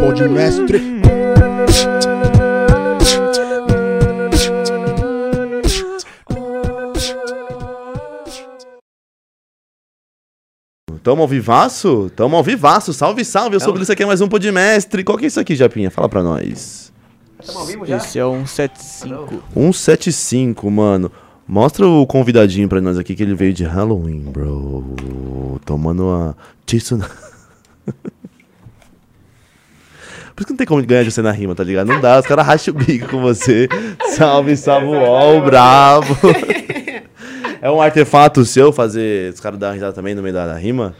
Pode mestre. Tamo ao vivaço? Tamo ao vivaço. Salve, salve. Eu sou o Isso aqui é mais um Podmestre. Qual que é isso aqui, Japinha? Fala pra nós. Esse é um 75. 175, mano. Mostra o convidadinho pra nós aqui que ele veio de Halloween, bro. Tomando a Tissuna. Por isso que não tem como ganhar de você na rima, tá ligado? Não dá, os caras racham o bico com você. Salve, Samuel, bravo. É um artefato seu fazer os caras dar risada também no meio da, da rima?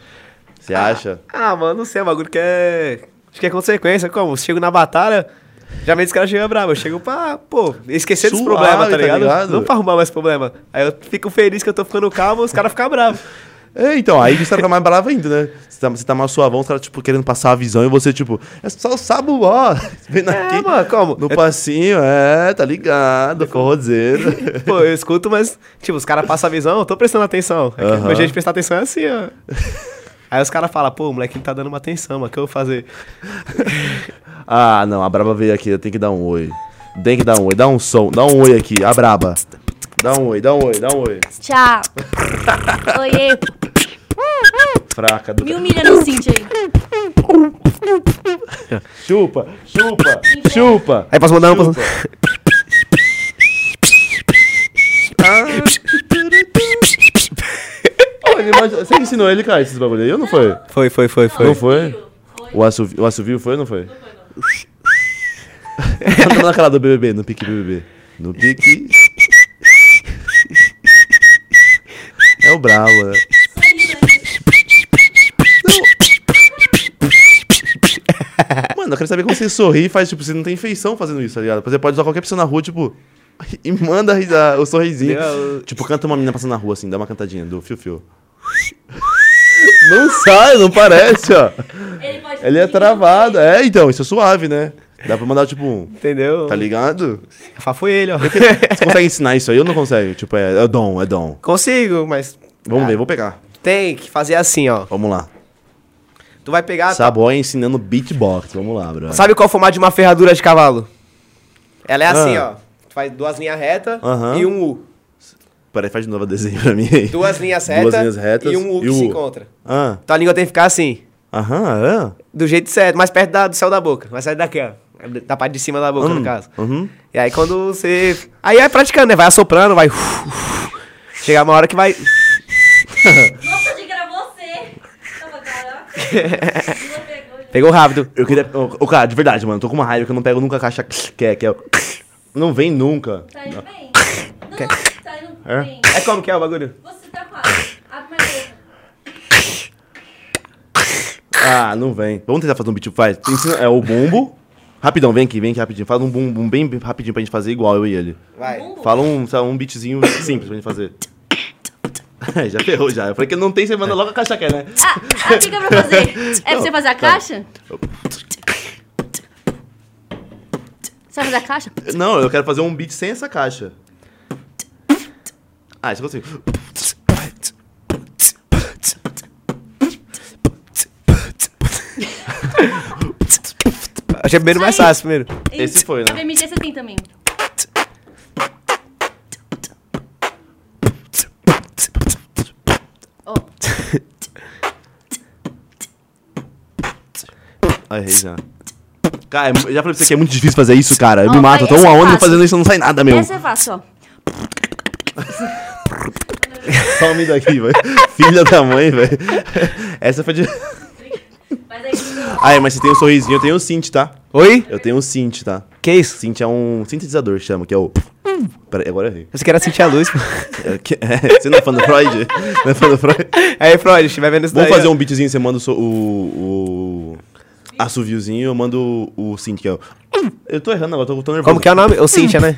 Você acha? Ah, mano, não sei, é um bagulho que é. Acho que é consequência. Como? Chego na batalha, já vem os caras chegam bravo. Eu chego pra, pô, esquecer dos Suave, problemas, tá tá ligado? ligado? Não pra arrumar mais problema. Aí eu fico feliz que eu tô ficando calmo, os caras ficam bravos. É, então, aí você fica mais bravo ainda, né? Você tá, você tá mais suavão, os caras, tipo, querendo passar a visão e você, tipo, é só o sabuó. Vendo É, aqui mano, como? no Eu- passinho, é, tá ligado, forrozeiro. Pô, eu escuto, mas, tipo, os caras passam a visão, eu tô prestando atenção. É que Aham. Meu jeito de prestar atenção é assim, ó. Aí os caras falam, pô, o moleque não tá dando uma atenção, mas o que eu vou fazer? ah, não, a braba veio aqui, eu tenho que dar um oi. Tem que dar um oi, dá um som, dá um oi aqui, a braba. Dá um oi, dá um oi, dá um oi. Tchau. Oiê. Fraca do... Me humilha no Cintia aí. Chupa, chupa, chupa. Aí posso mandar um... manja- Você ensinou ele, cara, esses bagulho aí ou não foi? Foi, foi, foi, foi. Não foi? O assovio, o assovio foi ou não foi? Manda naquela do BBB, no pique BBB. No pique. É o brabo, né? Mano, eu quero saber como você sorri e faz, tipo, você não tem feição fazendo isso, tá ligado? Você pode usar qualquer pessoa na rua, tipo, e manda a o sorrisinho. Eu- Tipo, canta uma menina passando na rua, assim, dá uma cantadinha do Fio Fio. Não sai, não parece, ó. Ele pode Ele é travado. É, então, isso é suave, né? Dá pra mandar, tipo, um. Entendeu? Tá ligado? Rafa foi ele, ó. Você consegue ensinar isso aí ou não consegue? Tipo, é, é dom, é dom. Consigo, mas Vamos ver, vou pegar. tem que fazer assim, ó. Vamos lá. Tu vai pegar... Saboy ensinando beatbox. Vamos lá, bro. Sabe qual é o formato de uma ferradura de cavalo? Ela é assim, Ah. ó. Tu faz duas linhas retas Aham. e um U. Peraí, faz de novo o desenho pra mim aí. Duas linhas retas, Duas linhas retas e um U que o se U. encontra. Ah, Então a língua tem que ficar assim, aham, do jeito certo, mais perto da- do céu da boca. Vai sair daqui, ó. Da parte de cima da boca, Hum, no caso. uhum. E aí quando você... Aí é praticando, né? Vai assoprando, vai... Chegar uma hora que vai... Nossa, diga era você. Tava, caraca. Não pegou, rápido. Eu queria. Ô, ô, cara, de verdade, mano, tô com uma raiva que eu não pego nunca a caixa que é, que é. Não vem nunca. Tá indo bem? Não, Quer- tá indo É? bem. É como que é o bagulho? Você tá quase. Abre mais boca. Ah, não vem. Vamos tentar fazer um beat. Faz. É o bumbo. Rapidão, vem aqui, vem aqui rapidinho. Fala um bum, bem rapidinho pra gente fazer igual eu e ele. Vai. Fala um, sabe, um beatzinho simples pra gente fazer. É, já ferrou já. Eu falei que não tem, você manda logo a caixa que é, né? Ah, ah, fica pra fazer. É pra você fazer a caixa? Você vai fazer a caixa? Não, eu quero fazer um beat sem essa caixa. Ah, isso eu consigo. Achei primeiro mais fácil, primeiro. Esse foi, né? A BMG você tem também. Ó, Ah, errei já. Cara, eu já falei pra você que é muito difícil fazer isso, cara. Eu me mato. Eu tô uma é onda fácil. fazendo isso, não sai nada, meu. essa é fácil, ó. Some daqui, velho. Filha da mãe, velho. Essa foi de. Mas aí, Ah, é, mas você tem um sorrisinho, eu tenho o synth, tá? Oi? Eu tenho o synth, tá? Que isso? Synth é um sintetizador que chama, que é o. Peraí, agora eu errei. Você quer sentir a luz. É, que- é, você não é fã do Freud? Não é fã do Freud? Aí, Freud, estiver vendo isso Vamos daí, fazer ó. um beatzinho, você manda o, so- o, o assoviozinho, eu mando o, o synth, que é o... Eu tô errando agora, tô, tô nervoso. Como que é o nome? O Cíntia, né?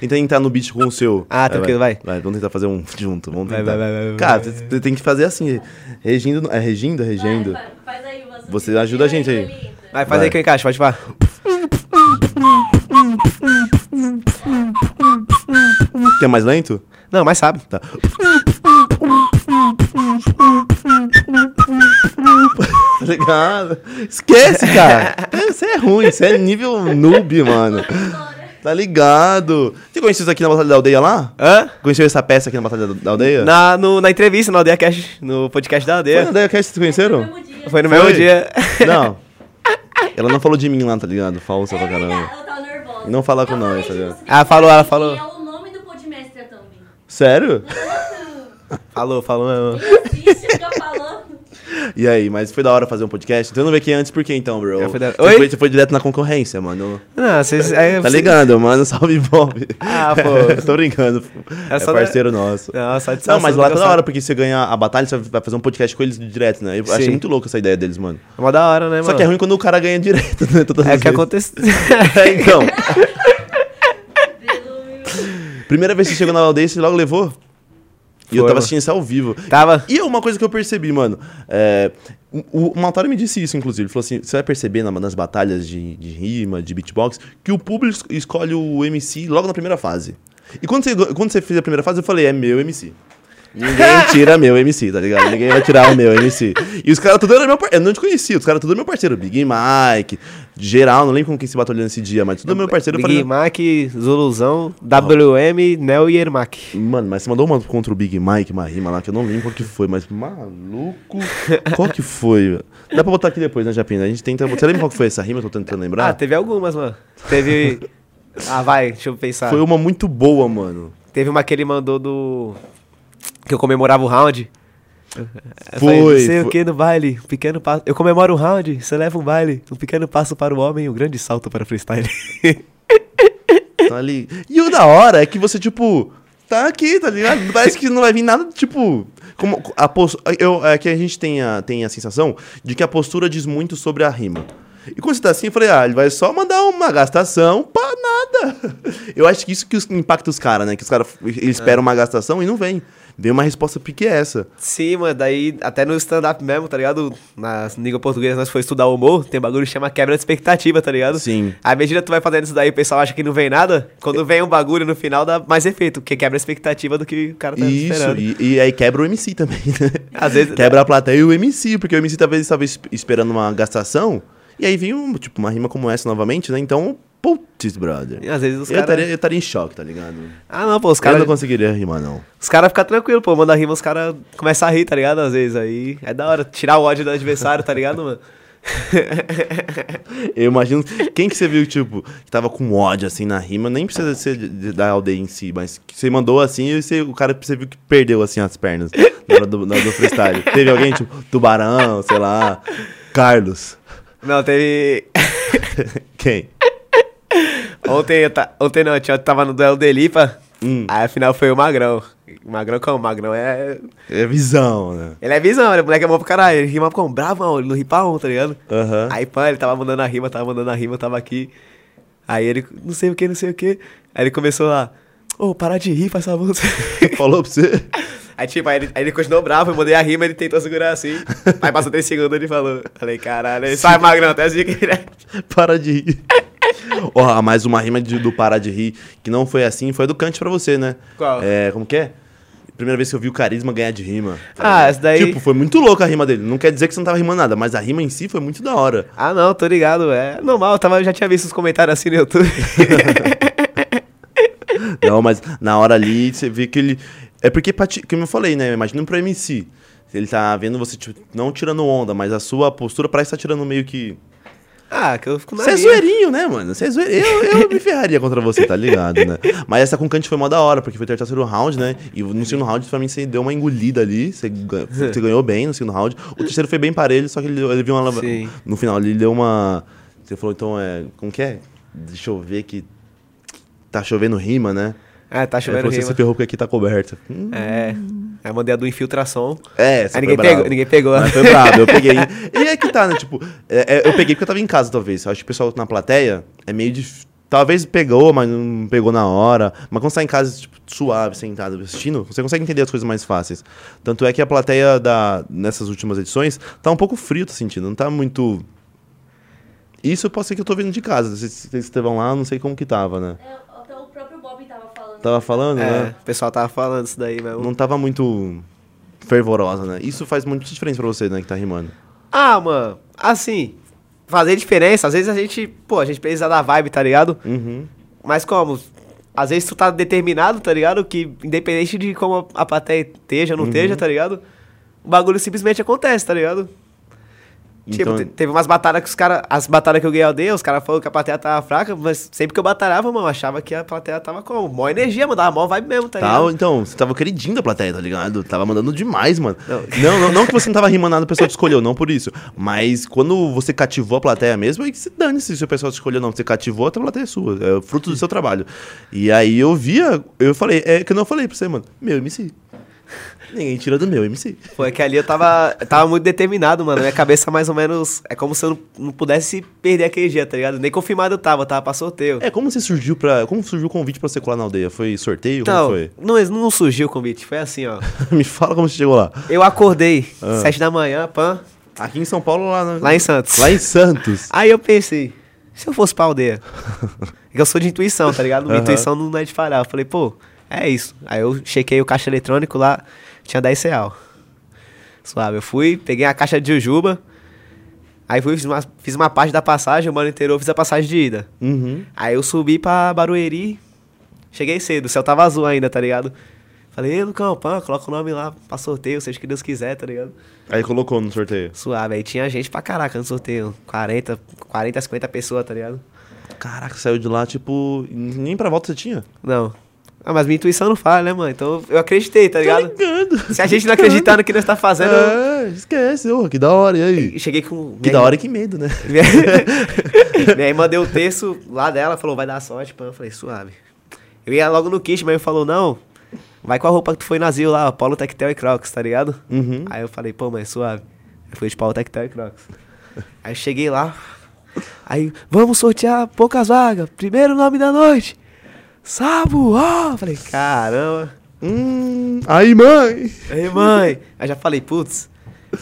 Tenta entrar no beat com o seu. Ah, tranquilo, vai. Vai, vamos tentar fazer um junto, vamos Vai, tentar. vai, vai, vai, Cara, vai, você você tem que fazer assim, regindo, é regindo, regendo. Vai, faz aí você. Ajuda a gente aí. Vai, faz Vai. aí que eu encaixo, pode falar. Quer mais lento? Não, mas sabe. Tá. tá ligado? Esquece, cara. Você é ruim, você é nível noob, mano. Tá ligado? Você conheceu isso aqui na Batalha da Aldeia lá? Hã? Conheceu essa peça aqui na Batalha da- Aldeia? Na, no- na entrevista, no Aldeia Cash, no podcast da Foi Aldeia. na Aldeia que vocês conheceram? Foi no Foi? mesmo dia. Não. Ela não falou de mim lá, tá ligado? Falsa É pra verdade, caramba. ela tava nervosa. Não fala com nós, tá ligado? você. Ah, falou, ela falou. E é o nome do podmestre também. Sério? Falou, falou mesmo. Existe. E aí, mas foi da hora fazer um podcast? Então eu não veio aqui antes por quê então, bro? Eu fui da- Você, Oi? foi, você foi direto na concorrência, mano. Não, vocês. aí Tá você- ligado, mano? Salve Bob. Ah, pô. Tô brincando. É, É parceiro nosso. Não, satisfação. Não, mas lá tá da hora, porque você ganha a batalha, você vai fazer um podcast com eles direto, né? Eu achei Sim. muito louco essa ideia deles, mano. É uma da hora, né, mano? Só que é ruim quando o cara ganha direto, né? Todas É que acontece. É, então. Primeira vez que você chegou na aldeia, você logo levou? E eu Foi, tava assistindo isso ao vivo. Tava. E uma coisa que eu percebi, mano. É, o, o me disse isso, inclusive. Ele falou assim: você vai perceber na- nas batalhas de, de rima, de beatbox, que o público es- escolhe o MC logo na primeira fase. E quando você, quando você fez a primeira fase, eu falei: é meu MC. Ninguém tira meu MC, tá ligado? Ninguém vai tirar o meu MC. E os caras tudo eram meu parceiro. Eu não te conhecia, os caras tudo eram meu parceiro. Big Mike, geral, não lembro com quem se batalhou nesse dia, mas tudo meu parceiro. Big falei, Mac, Zuluzão, WM, Nel e Ermac. Mano, mas você mandou uma contra o Big Mike, uma rima lá, que eu não lembro qual que foi, mas maluco. Qual que foi? Dá pra botar aqui depois, né, Japina? A gente tenta. Você lembra qual que foi essa rima? Eu tô tentando Ah, lembrar. teve algumas, mano. Teve. ah, vai, deixa eu pensar. Foi uma muito boa, mano. Teve uma que ele mandou do. Que eu comemorava o round. Foi, não sei foi. o que no baile, um pequeno passo. Eu comemoro um round, você leva um baile, um pequeno passo para o homem, um grande salto para o freestyle. Tá ali. E o da hora é que você, tipo, tá aqui, tá ligado? Parece que não vai vir nada, tipo. Como a pos- eu, é que a gente tem a, tem a sensação de que a postura diz muito sobre a rima. E quando você tá assim, eu falei, ah, ele vai só mandar uma gastação pra nada. Eu acho que isso que impacta os caras, né? Que os caras eles esperam uma gastação e não vem. Vem uma resposta pique essa. Sim, mano, daí até no stand-up mesmo, tá ligado? Na língua portuguesa, nós foi estudar o humor, tem bagulho que chama quebra de expectativa, tá ligado? Sim. À medida que tu vai fazendo isso daí, o pessoal acha que não vem nada, quando vem um bagulho no final dá mais efeito, porque quebra a expectativa do que o cara tá Isso, esperando. e, e aí quebra o MC também, né? Às vezes- Quebra a plateia e o MC, porque o MC talvez estava es- esperando uma gastação, e aí vem um, tipo, uma rima como essa novamente, né? Então, putz, brother. E às vezes os eu, caras... eu estaria em choque, tá ligado? Ah, não, pô, os Eu caras não conseguiria rimar, não. os cara ficam tranquilos, pô, manda rima, os caras começam a rir, tá ligado? Às vezes, aí é da hora, tirar o ódio do adversário, tá ligado, mano? Eu imagino. Quem que você viu, tipo, que tava com ódio assim na rima, nem precisa ser da aldeia em si, mas que você mandou assim e você- o cara você viu que perdeu assim as pernas na hora do, na hora do freestyle. Teve alguém, tipo, Tubarão, sei lá, Carlos. Não, teve... Quem? Ontem, eu ta... Ontem não, eu tava no duelo do Elipa, Hum. aí afinal foi o Magrão. O Magrão como? O Magrão é... É visão, né? Ele é visão, ele moleque é bom pra caralho, ele rima com bravão, ele não ri pra um, tá ligado? Aham. Aí, pã, ele tava mandando a rima, tava mandando a rima, tava aqui. Aí ele, não sei o que, não sei o que. Aí ele começou lá, ô, para de rir, faz favor. Falou pra você? Aí, tipo, aí ele, aí ele continuou bravo, eu mandei a rima, ele tentou segurar assim. Aí passou 3 segundos ele falou. Falei, caralho, sai magrão, até assim que ele Para de rir. Ó, mais uma rima de- do Parar de Rir, que não foi assim, foi do Kant pra você, né? Qual? É, como que é? Primeira vez que eu vi o Carisma ganhar de rima. tá Ah, essa daí- Tipo, foi muito louca a rima dele. Não quer dizer que você não tava rimando nada, mas a rima em si foi muito da hora. Ah, não, tô ligado, é normal, eu, tava, eu já tinha visto os comentários assim no YouTube. Não, mas na hora ali, você vê que ele... É porque, como eu falei, né? Imagina pro MC. Ele tá vendo você, tipo, não tirando onda, mas a sua postura parece estar tirando meio que... ah, que eu fico na Você é zoeirinho, né, mano? Você é zoeirinho. Eu, eu me ferraria contra você, tá ligado, né? Mas essa com Kant foi mó da hora, porque foi o terceiro round, né? E no segundo round, pra mim, você deu uma engolida ali. Você, você ganhou bem no segundo round. O terceiro foi bem parelho, só que ele, ele viu uma... Sim. No final, ele deu uma... Você falou, então, é... Como que é? Deixa eu ver que... Tá chovendo rima, né? É, tá Aí chovendo você se ferrou porque aqui tá coberto. Hum, É, aí eu mandei a do infiltração. É, essa Aí foi ninguém pegou, ninguém pegou. Mas foi brabo, eu peguei. E é que tá, né? Tipo, é- é, eu peguei porque eu tava em casa, talvez. Eu acho que o pessoal na plateia é meio difícil. Talvez pegou, mas não pegou na hora. Mas quando você tá em casa, tipo, suave, sentado, assistindo, você consegue entender as coisas mais fáceis. Tanto é que a plateia da, nessas últimas edições tá um pouco frio, tô sentindo. Não tá muito. Isso pode ser que eu tô vendo de casa. Se vocês estavam lá, eu não sei como que tava, né? É, até o próprio Bob tava. Tava falando, É, né? o pessoal tava falando isso daí mesmo. Não tava muito fervorosa, né? Isso faz muita diferença pra você, né, que tá rimando. Ah, mano, assim, fazer diferença, às vezes a gente, pô, a gente precisa da vibe, tá ligado? Uhum. Mas como? Às vezes tu tá determinado, tá ligado? Que independente de como a plateia esteja ou não Uhum. esteja, tá ligado? O bagulho simplesmente acontece, tá ligado? Então, Tipo, te- teve umas batalhas que os caras. As batalhas que eu ganhei aldeia, os caras falaram que a plateia tava fraca, mas sempre que eu batalhava, mano, eu achava que a plateia tava como? Mó energia, mano, dava mó vibe mesmo, tá Tá, ligado? então, você tava queridinho da plateia, tá ligado? Tava mandando demais, mano. Não. Não, não, não que você não tava rimando nada, a pessoa te escolheu, não por isso. Mas quando você cativou a plateia mesmo, aí que se dane-se se o pessoal te escolheu, não. Você cativou, a plateia é sua. É o fruto do seu trabalho. E aí eu via, eu falei, é que eu não falei pra você, mano. Meu MC. Ninguém tira do meu MC. Foi que ali eu tava, eu tava muito determinado, mano. Minha cabeça mais ou menos. É como se eu não, não pudesse perder aquele dia, tá ligado? Nem confirmado eu tava, eu tava pra sorteio. É, como você surgiu pra. Como surgiu o convite pra você colar na aldeia? Foi sorteio? Então, como foi? não, não surgiu o convite, foi assim, ó. Me fala como você chegou lá. Eu acordei, Ah. sete da manhã, pã, Aqui em São Paulo, lá, na- lá em Santos. Lá em Santos. Aí eu pensei, se eu fosse pra aldeia? É eu sou de intuição, tá ligado? Minha Aham. intuição não é de falhar. Eu falei, pô, é isso. Aí eu chequei o caixa eletrônico lá, tinha 10 real. Suave, eu fui, peguei a caixa de Jujuba, aí fui, fiz uma, fiz uma parte da passagem, o mano inteiro fiz a passagem de ida. Uhum. Aí eu subi pra Barueri, cheguei cedo, o céu tava azul ainda, tá ligado? Falei, ei, Lucão, pã, coloca o nome lá pra sorteio, seja o que Deus quiser, tá ligado? Aí colocou no sorteio. Suave, aí tinha gente pra caraca no sorteio, 40, 40, 50 pessoas, tá ligado? Caraca, saiu de lá, tipo. Nem pra volta você tinha? Não. Ah, mas minha intuição não fala, né, mano? Então eu acreditei, tá ligado? ligado. Se a gente não acreditar no que nós tá fazendo. É, esquece, ô, que da hora, e aí? cheguei com. Que da hora e que medo, né? Minha... minha irmã deu o texto lá dela, falou, vai dar sorte, pã. Eu falei, suave. Eu ia logo no kit, mas ele falou, não, vai com a roupa que tu foi no asilo lá, Paulo Tectel e Crocs, tá ligado? Uhum. Aí eu falei, pô, mas suave. Eu fui de Paulo Tectel e Crocs. Aí eu cheguei lá, aí, vamos sortear poucas vagas, primeiro nome da noite, Sabo, ó. Falei, caramba. Hum, aí, mãe! Ei, mãe. Aí já falei, putz.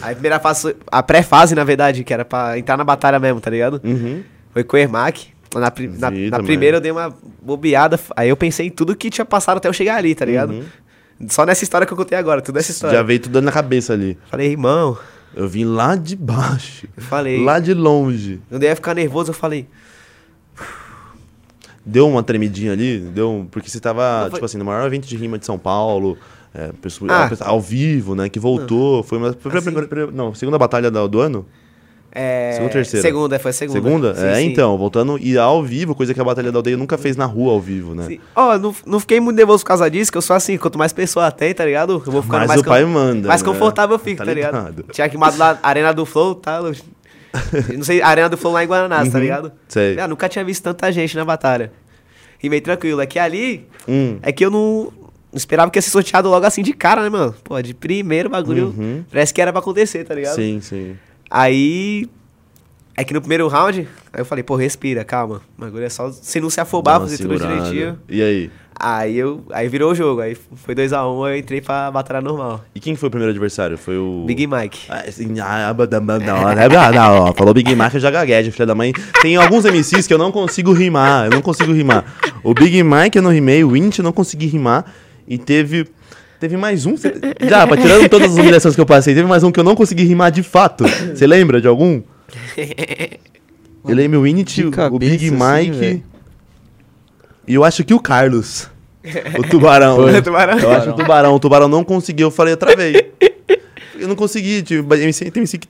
Aí a primeira fase, a pré-fase, na verdade, que era pra entrar na batalha mesmo, tá ligado? Uhum. Foi com o Ermac. Na, pri- na, na primeira eu dei uma bobeada, aí eu pensei em tudo que tinha passado até eu chegar ali, tá ligado? Uhum. Só nessa história que eu contei agora, tudo essa história. Já veio tudo na cabeça ali. Falei, irmão, Eu vim lá de baixo. eu falei. Lá de longe. Eu dei a ficar nervoso, eu falei, Deu uma tremidinha ali, deu um- porque você tava, Não, foi- tipo assim, no maior evento de rima de São Paulo, é, pessoa- Ah. a pessoa- ao vivo, né, que voltou, foi uma... Foi Assim. primeira- primeira- não, segunda batalha do, do ano? é. Segunda ou terceira? Segunda, foi a segunda. Segunda? Sim, é, sim. então, voltando, e ao vivo, coisa que a Batalha da Aldeia nunca fez na rua ao vivo, né? Ó, não, não fiquei muito nervoso por causa disso, que eu sou assim, quanto mais pessoa tem, tá ligado? Eu vou ficando Mas mais, o pai manda, mais né? confortável eu fico, Tá tá, ligado? Tinha queimado lá a Arena do Flow, tá? Eu não sei, Arena do Flow lá em Guaraná, tá Uhum, ligado? sei. Ah, nunca tinha visto tanta gente na batalha. E meio tranquilo. É que ali, Hum. é que eu não, não esperava que ia ser sorteado logo assim de cara, né, mano? Pô, de primeiro bagulho, Uhum. parece que era pra acontecer, tá ligado? Sim, sim. Aí. É que no primeiro round, aí eu falei, pô, respira, calma. O bagulho é só se não se afobar, Dá fazer tudo direitinho. E aí? Aí eu. Aí virou o jogo. Aí foi 2x1, um, eu entrei pra batalha normal. E quem foi o primeiro adversário? Foi o... Big Mike. Ah, assim, ah, não, não, falou Big Mac, eu já gaguejo, filha da mãe. Tem alguns MCs que eu não consigo rimar, eu não consigo rimar. O Big Mike eu não rimei, o Int eu não consegui rimar. E teve. Teve mais um. cê- Já, pra tirando todas as humilhações que eu passei, teve mais um que eu não consegui rimar de fato. Você lembra de algum? Eu lembro o Init, o Big assim, Mike. velho. E eu acho que o Carlos. O Tubarão. Foi. Tubarão. Eu acho que o Tubarão. O Tubarão não conseguiu, eu falei, eu travei. Eu não consegui, tipo, MC, tem MC que.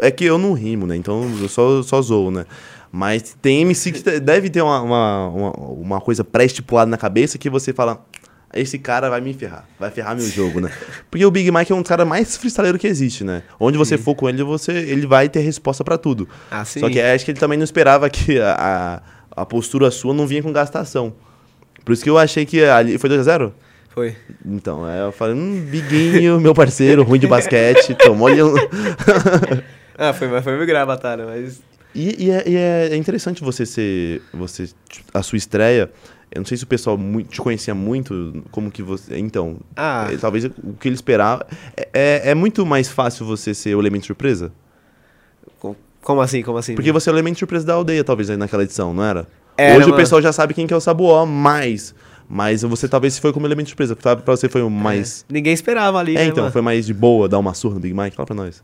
é que eu não rimo, né? Então eu só, só zoo, né? Mas tem MC que deve ter uma, uma, uma, uma coisa pré-estipulada na cabeça que você fala. Esse cara vai me ferrar, vai ferrar meu jogo, né? Porque o Big Mike é um cara mais freestyleiro que existe, né? Onde você for com ele, você, ele vai ter resposta pra tudo. Ah, sim. Só que acho que ele também não esperava que a, a, a postura sua não vinha com gastação. Por isso que eu achei que ali. Foi 2x0? Foi. Então, aí eu falei, hum, Biguinho, meu parceiro, ruim de basquete, tomou-lhe um... Ah, foi, mas foi meio grave a batalha, mas. E, e é, e é interessante você ser, você, a sua estreia, eu não sei se o pessoal te conhecia muito, como que você, então, Ah. é, talvez o que ele esperava, é, é, é muito mais fácil você ser o elemento surpresa? Co- Como assim? Como assim? Porque você é o elemento surpresa da aldeia, talvez, aí naquela edição, não era? Era, Hoje o mano. pessoal já sabe quem que é o Sabuó, mas Mas você talvez foi como elemento de surpresa. Pra, pra você foi o mais. Ninguém esperava ali, É, né, então, mano? foi mais de boa dar uma surra no Big Mike? Fala pra nós.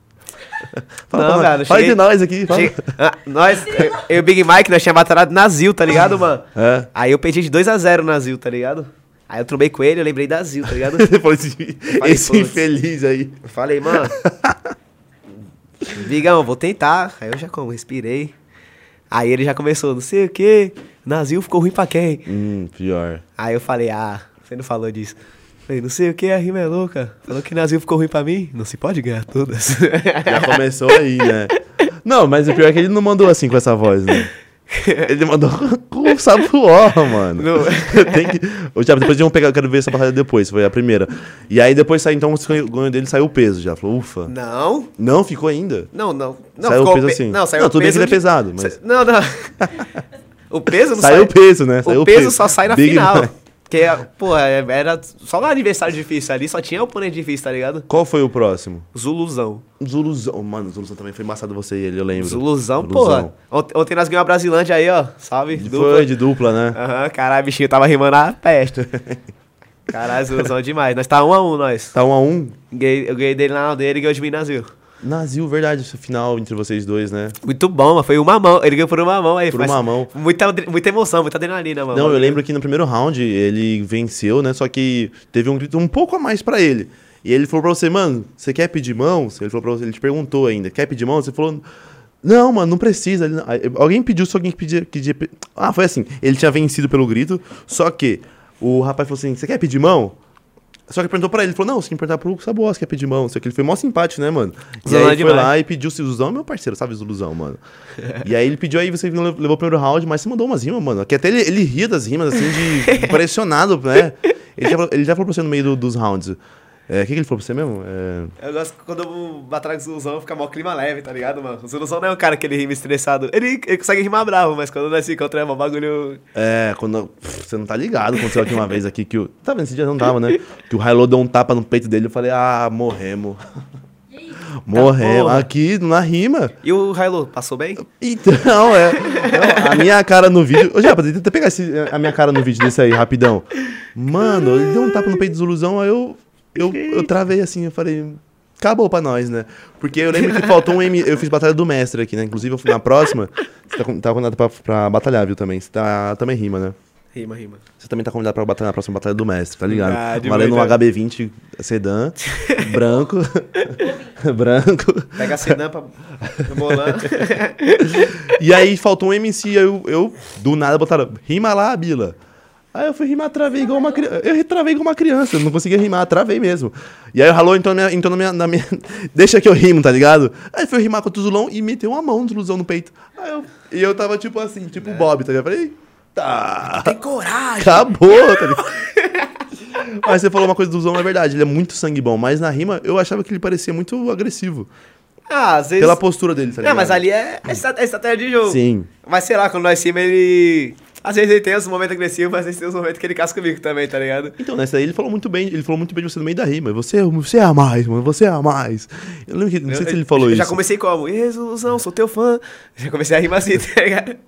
Fala Não, pra nós. cara, Fala cheguei- de nós aqui. Fala. Che- Ah, nós, eu e o Big Mike, nós tínhamos batalhado na Zil, tá ligado, mano? É. Aí eu perdi de 2x0 na Zil, tá ligado? Aí eu trombei com ele, eu lembrei da Zil, tá ligado? Falei, esse infeliz aí. Eu falei, mano. Vigão, vou tentar. Aí eu já como, respirei. Aí ele já começou, não sei o que. Nazil ficou ruim pra quem? Hum, pior. Aí eu falei, ah, você não falou disso. Falei, não sei o que, a rima é louca. Falou que Nazil ficou ruim pra mim. Não se pode ganhar todas. Já começou aí, né? Não, mas o pior é que ele não mandou assim com essa voz, né? Ele mandou com o sabuó, mano. Tem que... Ô, Thiago, depois vamos pegar, eu quero ver essa batalha depois, foi a primeira. E aí depois sai, então, o ganho dele saiu o peso já. Falou, ufa. não, Não, ficou ainda. não, não. não Saiu o ficou peso pe- assim. Não, saiu Não, tudo bem peso que ele é de- pesado, mas- Não, não. o peso não Saiu sai. o peso, né? Saiu o peso só sai na Big final. Mike. Porque, pô, é- era só no aniversário difícil ali, só tinha oponente difícil, tá ligado? Qual foi o próximo? Zuluzão. Zuluzão. Mano, Zuluzão também foi embaçado você e ele, eu lembro. Zuluzão, porra. Ontem, ontem nós ganhamos a Brasilândia aí, ó. Salve. De- dupla. Foi de dupla, né? Aham, caralho, bichinho tava rimando a peste. Caralho, Zuluzão demais. Nós tá um a um, nós. Tá um a um. Ganhei- Eu ganhei dele na dele e ganhou de mim na Zil. Nazil, verdade, esse final entre vocês dois, né? Muito bom, mano. Foi uma mão. Ele ganhou por uma mão aí. Por mas uma mão. Muita, muita emoção, muita adrenalina, mano. Não, eu lembro que no primeiro round ele venceu, né? Só que teve um grito um pouco a mais pra ele. E ele falou pra você, mano, você quer pedir mão? Ele falou pra você, ele te perguntou ainda, quer pedir mão? Você falou, não, mano, não precisa. Não- alguém pediu, só alguém pedia, pedia. Ah, foi assim. Ele tinha vencido pelo grito, só que o rapaz falou assim: você quer pedir mão? Só que perguntou pra ele, ele falou, não, você tem que perguntar pro Sabuós, quer pedir mão. Só que ele foi mó simpático, né, mano? E aí é ele foi lá e pediu o Zuluzão, é meu parceiro, sabe, Zuluzão, mano. e aí ele pediu aí, você levou o primeiro round, mas você mandou umas rimas, mano. Que até ele, ele ria das rimas, assim, de impressionado, né? Ele já, falou- ele já falou pra você no meio do- dos rounds. É, o que, que ele falou pra você mesmo? É, Eu gosto que quando eu batalho com o Zuluzão, fica mó clima leve, tá ligado, mano? O Zuluzão não é um cara que ele rima estressado. Ele, ele consegue rimar bravo, mas quando nós se encontramos, é um bagulho. é, quando. pff, você não tá ligado, aconteceu aqui uma vez aqui que o. Tá vendo? Esse dia não tava, né? Que o Hilo deu um tapa no peito dele. Eu falei, ah, morremos. Morremos. porra. aqui, na rima. E o Hilo, passou bem? Então, é. Não, a minha cara no vídeo. Ô, Japa, tenta pegar esse- a minha cara no vídeo desse aí, rapidão. Mano, ele deu um tapa no peito do Zuluzão, aí eu. Eu, eu travei assim, eu falei. Acabou pra nós, né? Porque eu lembro que faltou um M. Eu fiz batalha do mestre aqui, né? Inclusive, eu fui na próxima. Você tá, tá convidado pra, pra batalhar, viu, também. Você tá, também rima, né? Rima, rima. Você também tá convidado pra batalhar na próxima batalha do mestre, tá ligado? Ah, Valendo um verdade. HB20 sedã, branco. branco. Pega a Sedan pra. E aí faltou um MC, aí eu, eu do nada botaram, rima lá, Bila. Aí eu fui rimar, travei igual uma criança. Eu travei igual uma criança, eu não conseguia rimar, travei mesmo. E aí o Ralô entrou, na minha, entrou na, minha, na minha. Deixa que eu rimo, tá ligado? Aí foi rimar com o Tuzulão e meteu uma mão do Tuzulão no peito. Aí eu, e eu tava tipo assim, tipo o Bob, tá ligado? Eu Falei, tá. Tem coragem. Acabou, tá ligado? Mas você falou uma coisa do Tuzulão, é verdade, ele é muito sangue bom. Mas na rima eu achava que ele parecia muito agressivo. Ah, às vezes. Pela postura dele, tá ligado? Não, mas ali é, é é estratégia de jogo. Sim. Mas sei lá, quando nós cima ele. Às vezes ele tem os momentos agressivos, mas às vezes tem os momentos que ele casca comigo também, tá ligado? Então, nessa aí ele falou muito bem, ele falou muito bem de você no meio da rima. Você, você é a mais, mano, você é a mais. Eu lembro que, não sei Eu- se ele falou eu isso. Já comecei como? Resolução, sou teu fã. Já comecei a rimar assim, tá ligado?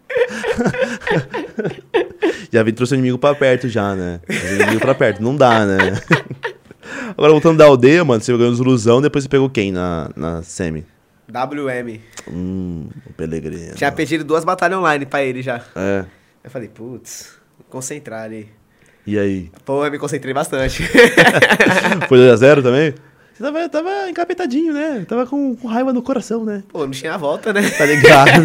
Já vi trouxe o inimigo pra perto já, né? O inimigo pra perto, não dá, né? Agora, voltando da aldeia, mano, você ganhou os ilusão, depois você pegou quem na, na semi? WM. Hum, o Pelegrino. Tinha pedido duas batalhas online pra ele já. É, Eu falei, putz, concentrar ali. e aí? Pô, eu me concentrei bastante. Foi 2x0 também? Você tava, tava encapetadinho, né? Tava com, com raiva no coração, né? Pô, não tinha volta, né? Tá ligado?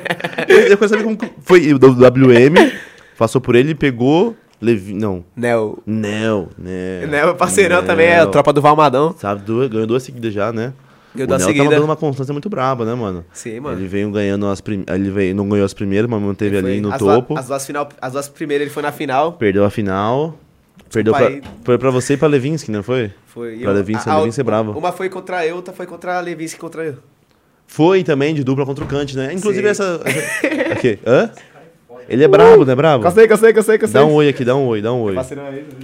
eu, quero saber como foi. O WM passou por ele pegou. Levi. Não. Nel. Nel, Nel. Nel, parceirão também, é a tropa do Valmadão. Sabe, ganhou duas seguidas já, né? Ganhou o Nel seguidas. tava dando uma constância muito braba, né, mano? Sim, mano. Ele veio ganhando as primeiras. Ele veio, não ganhou as primeiras, mas manteve Ele ali no as topo. Duas, as, duas final, as duas primeiras ele foi na final. Perdeu a final. Perdeu pra, aí. foi pra você e pra Levinsky, não foi? Foi. Pra Levinsky, a- a- Levinsky é bravo. Uma foi contra eu, outra foi contra a Levinsky contra eu. Foi também de dupla contra o Kant, né? Inclusive Sim. essa. Aqui. Hã? Ele é brabo, né? Brabo? Cacei, cacei, cacei, cacei. Dá um oi aqui, dá um oi, dá um oi.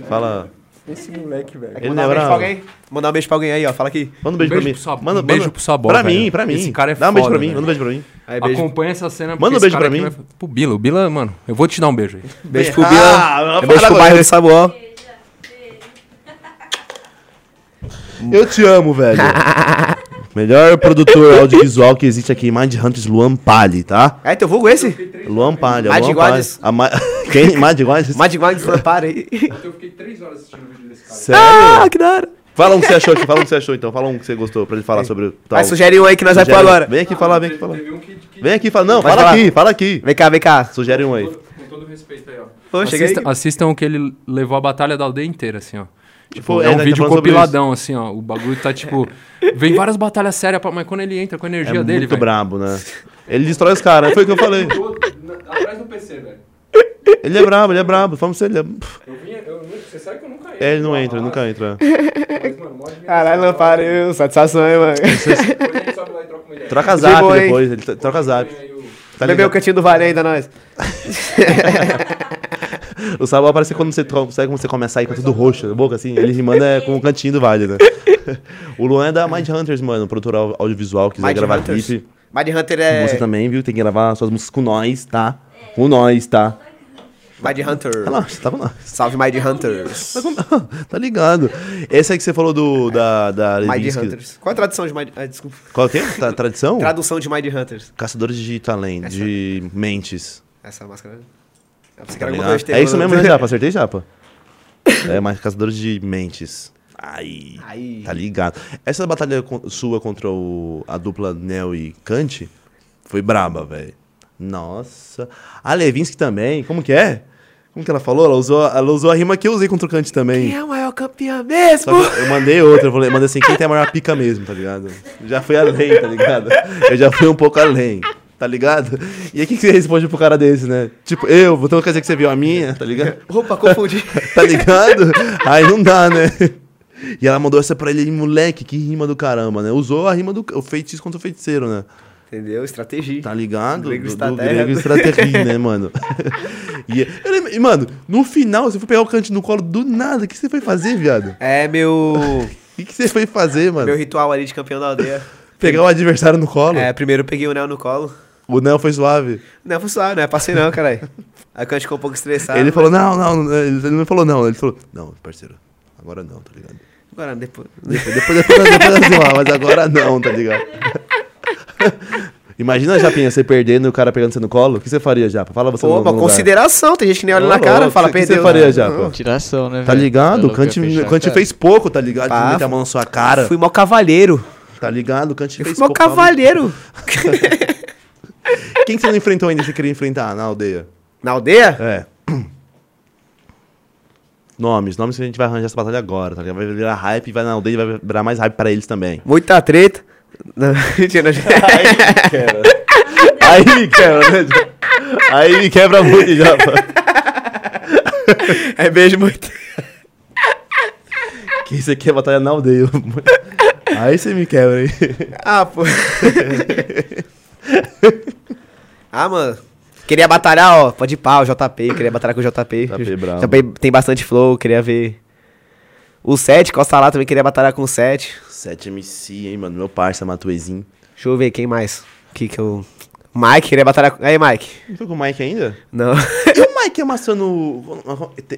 Fala. Esse moleque, velho. Ele Mandar um é beijo pra alguém? Mandar um beijo pra alguém aí, ó. Fala aqui. Manda um beijo, beijo pra mim. pro sua- manda, um beijo manda- pro sua avó, Pra velho. mim, pra mim. Esse cara é Dá um beijo foda, pra mim, velho. manda um beijo pra mim. Aí, beijo. Acompanha essa cena. Manda um porque beijo esse cara pra aqui mim. vai- Pro Bila. O Bila, mano, eu vou te dar um beijo aí. Beijo pro Ah, Bila. É beijo pro bairro de Sabuó. Eu te amo, velho. Melhor produtor audiovisual que existe aqui, Mind Hunters Luan Pali, tá? É, teu vulgo esse? Luan Pali, é Mad Luan. Pali. A Ma... Quem? Mad Guardas? Mad Guards aí. Eu fiquei três horas assistindo o vídeo desse cara. Sério? Ah, que da hora. Fala um que você achou aqui, fala um que você achou então. Fala um que você gostou pra ele falar sobre o tal. Vai, sugere um aí que nós vai pôr Sugere- agora. Vem aqui falar, vem aqui falar. Teve um que, que Vem aqui falar. Não, fala falar. aqui, fala aqui. Vem cá, vem cá. Sugere um aí. com todo respeito aí, ó. Pô, chega aí. Assista- assistam o que ele levou a batalha da aldeia inteira, assim, ó. Tipo, Pô, é, é, um né, vídeo tá compiladão, assim, ó. O bagulho tá, tipo... Vem várias batalhas sérias, pra- mas quando ele entra com a É energia dele, muito velho... brabo, né? Ele destrói os caras, foi o que eu falei. Atrás do PC, velho. Ele é brabo, ele é brabo. Vamos ser ele é... Eu vinha... Eu, você sabe que eu nunca entro. É, ele não entra, ele nunca entra. Mas, mano. Caralho, não pariu. Satisfação, hein, mano. Depois a gente sobe lá e troca uma ideia. Troca zap depois, ele troca zap. Tá Bebeu o cantinho do vale ainda, nós. O sabor parece quando você, sabe quando você começa a sair com tudo roxo na boca, assim? Ele rimando é com o cantinho do vale, né? O Luan é da Mind Hunters, mano, produtor au- audiovisual, quiser Mind gravar Hunters. clipe. Mad Hunter é. Você também, viu? Tem que gravar suas músicas com nós, tá? Com nós, tá? Mad Hunter. Relaxa, tá com nós. Salve Mad Hunters. Tá, tá ligado? Esse aí que você falou do, da, da Levinsky. Hunters. Qual a tradução de Mad... Ah, desculpa. Qual é? Tra- tradição? Tradução de Mad Hunters. Caçadores de talento, de mentes. Essa máscara. É isso terror. mesmo, né, Japa? Acertei, Japa? É, mas caçadores de mentes. Aí. Aí. Tá ligado. Essa batalha sua contra o, a dupla Neo e Kant foi braba, velho. Nossa. A Levinsky também. Como que é? Como que ela falou? Ela usou, ela usou a rima que eu usei contra o Kant também. Quem é o maior campeão mesmo? Eu mandei outra, eu falei, mandei assim, quem tem a maior pica mesmo, tá ligado? Já fui além, tá ligado? Eu já fui um pouco além, tá ligado? E aí o que, que você responde pro cara desse, né? Tipo, eu, então quer dizer que você viu a minha, tá ligado? Opa, confundi. Tá ligado? Aí não dá, né? E ela mandou essa pra ele, moleque, que rima do caramba, né? Usou a rima do o feitiço contra o feiticeiro, né? Entendeu? Estratégia. Tá ligado? Grego do, grego estratégia, né, mano? e, lembro- e, mano, no final, você foi pegar o cante no colo do nada. O que você foi fazer, viado? É meu. O que, que você foi fazer, mano? meu ritual ali de campeão da aldeia. Pegar o adversário no colo? É, primeiro eu peguei o Nel no colo. O Nel foi suave. Não, foi suave, não é passei não, caralho. Aí o Kant ficou um pouco estressado. ele falou, não, não, não, ele não falou não. Ele falou, não, parceiro, agora não, tá ligado? Agora, depois. Depois, depois, depois, depois assim, ó, mas agora não, tá ligado? Imagina, Japinha, você perdendo e o cara pegando você no colo. O que você faria, Japa? Fala você Pô, no, uma no lugar. consideração. Tem gente que nem olha Ô, na cara e fala, o que você perdeu. faria, Japa? Tiração, né, Tá velho? ligado? O Tá Kant, fechar o Kant a cara. fez pouco, tá ligado? Pá, De meter a mão na sua cara. Fui mó cavalheiro. Tá ligado? O Kant Eu fez fui mó pouco. cavalheiro. Quem que você não enfrentou ainda que você queria enfrentar na aldeia? Na aldeia? É. Nomes, nomes que a gente vai arranjar essa batalha agora, tá ligado? Vai virar hype, vai na aldeia e vai virar mais hype pra eles também. Muita treta. Não, mentira, não. Aí me quebra, né? Aí me quebra muito já, pô. É beijo muito. Que isso aqui é batalha na aldeia. Aí você me quebra, hein? Ah, pô. Ah, mano. Queria batalhar, ó. Pode ir o JP. Queria batalhar com o JP. JP bravo. JP tem bastante flow, queria ver. O 7, Costa lá também queria batalhar com o 7. 7MC, hein, mano? Meu parça, Matuezinho. Deixa eu ver quem mais. Que que eu. Mike, queria batalhar com. Aí, Mike. Não tô com o Mike ainda? Não. E o Mike amassando.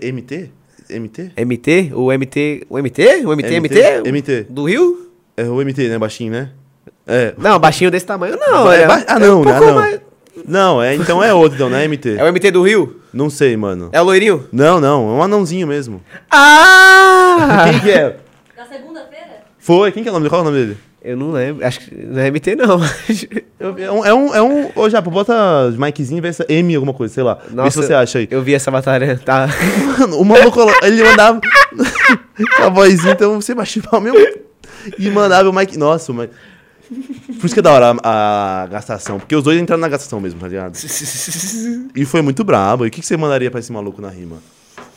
MT? MT? MT? O MT. O MT? O MT? MT? MT. Do Rio? É o MT, né? Baixinho, né? É. Não, baixinho desse tamanho não. É é- ba- ah, é não, um né? pouco Não. mais- Não, é, então é outro, então, não é MT. É o MT do Rio? Não sei, mano. É o loirinho? Não, não, é um anãozinho mesmo. Ah! Quem que é? Na segunda-feira? Foi, quem que é o nome dele? Qual é o nome dele? Eu não lembro. Acho que não é MT, não. É um, é um, é um... Ô, Japa, bota Mikezinho e vê se é M alguma coisa, sei lá. vê se Nossa, você acha aí. Eu vi essa batalha. Tá. Mano, o maluco, ele mandava com a vozinha, então você baixava o meu... E mandava o Mike... Nossa, o Mike... Por isso que é da hora a, a gastação, porque os dois entraram na gastação mesmo, tá ligado? E foi muito brabo. E o que, que você mandaria pra esse maluco na rima?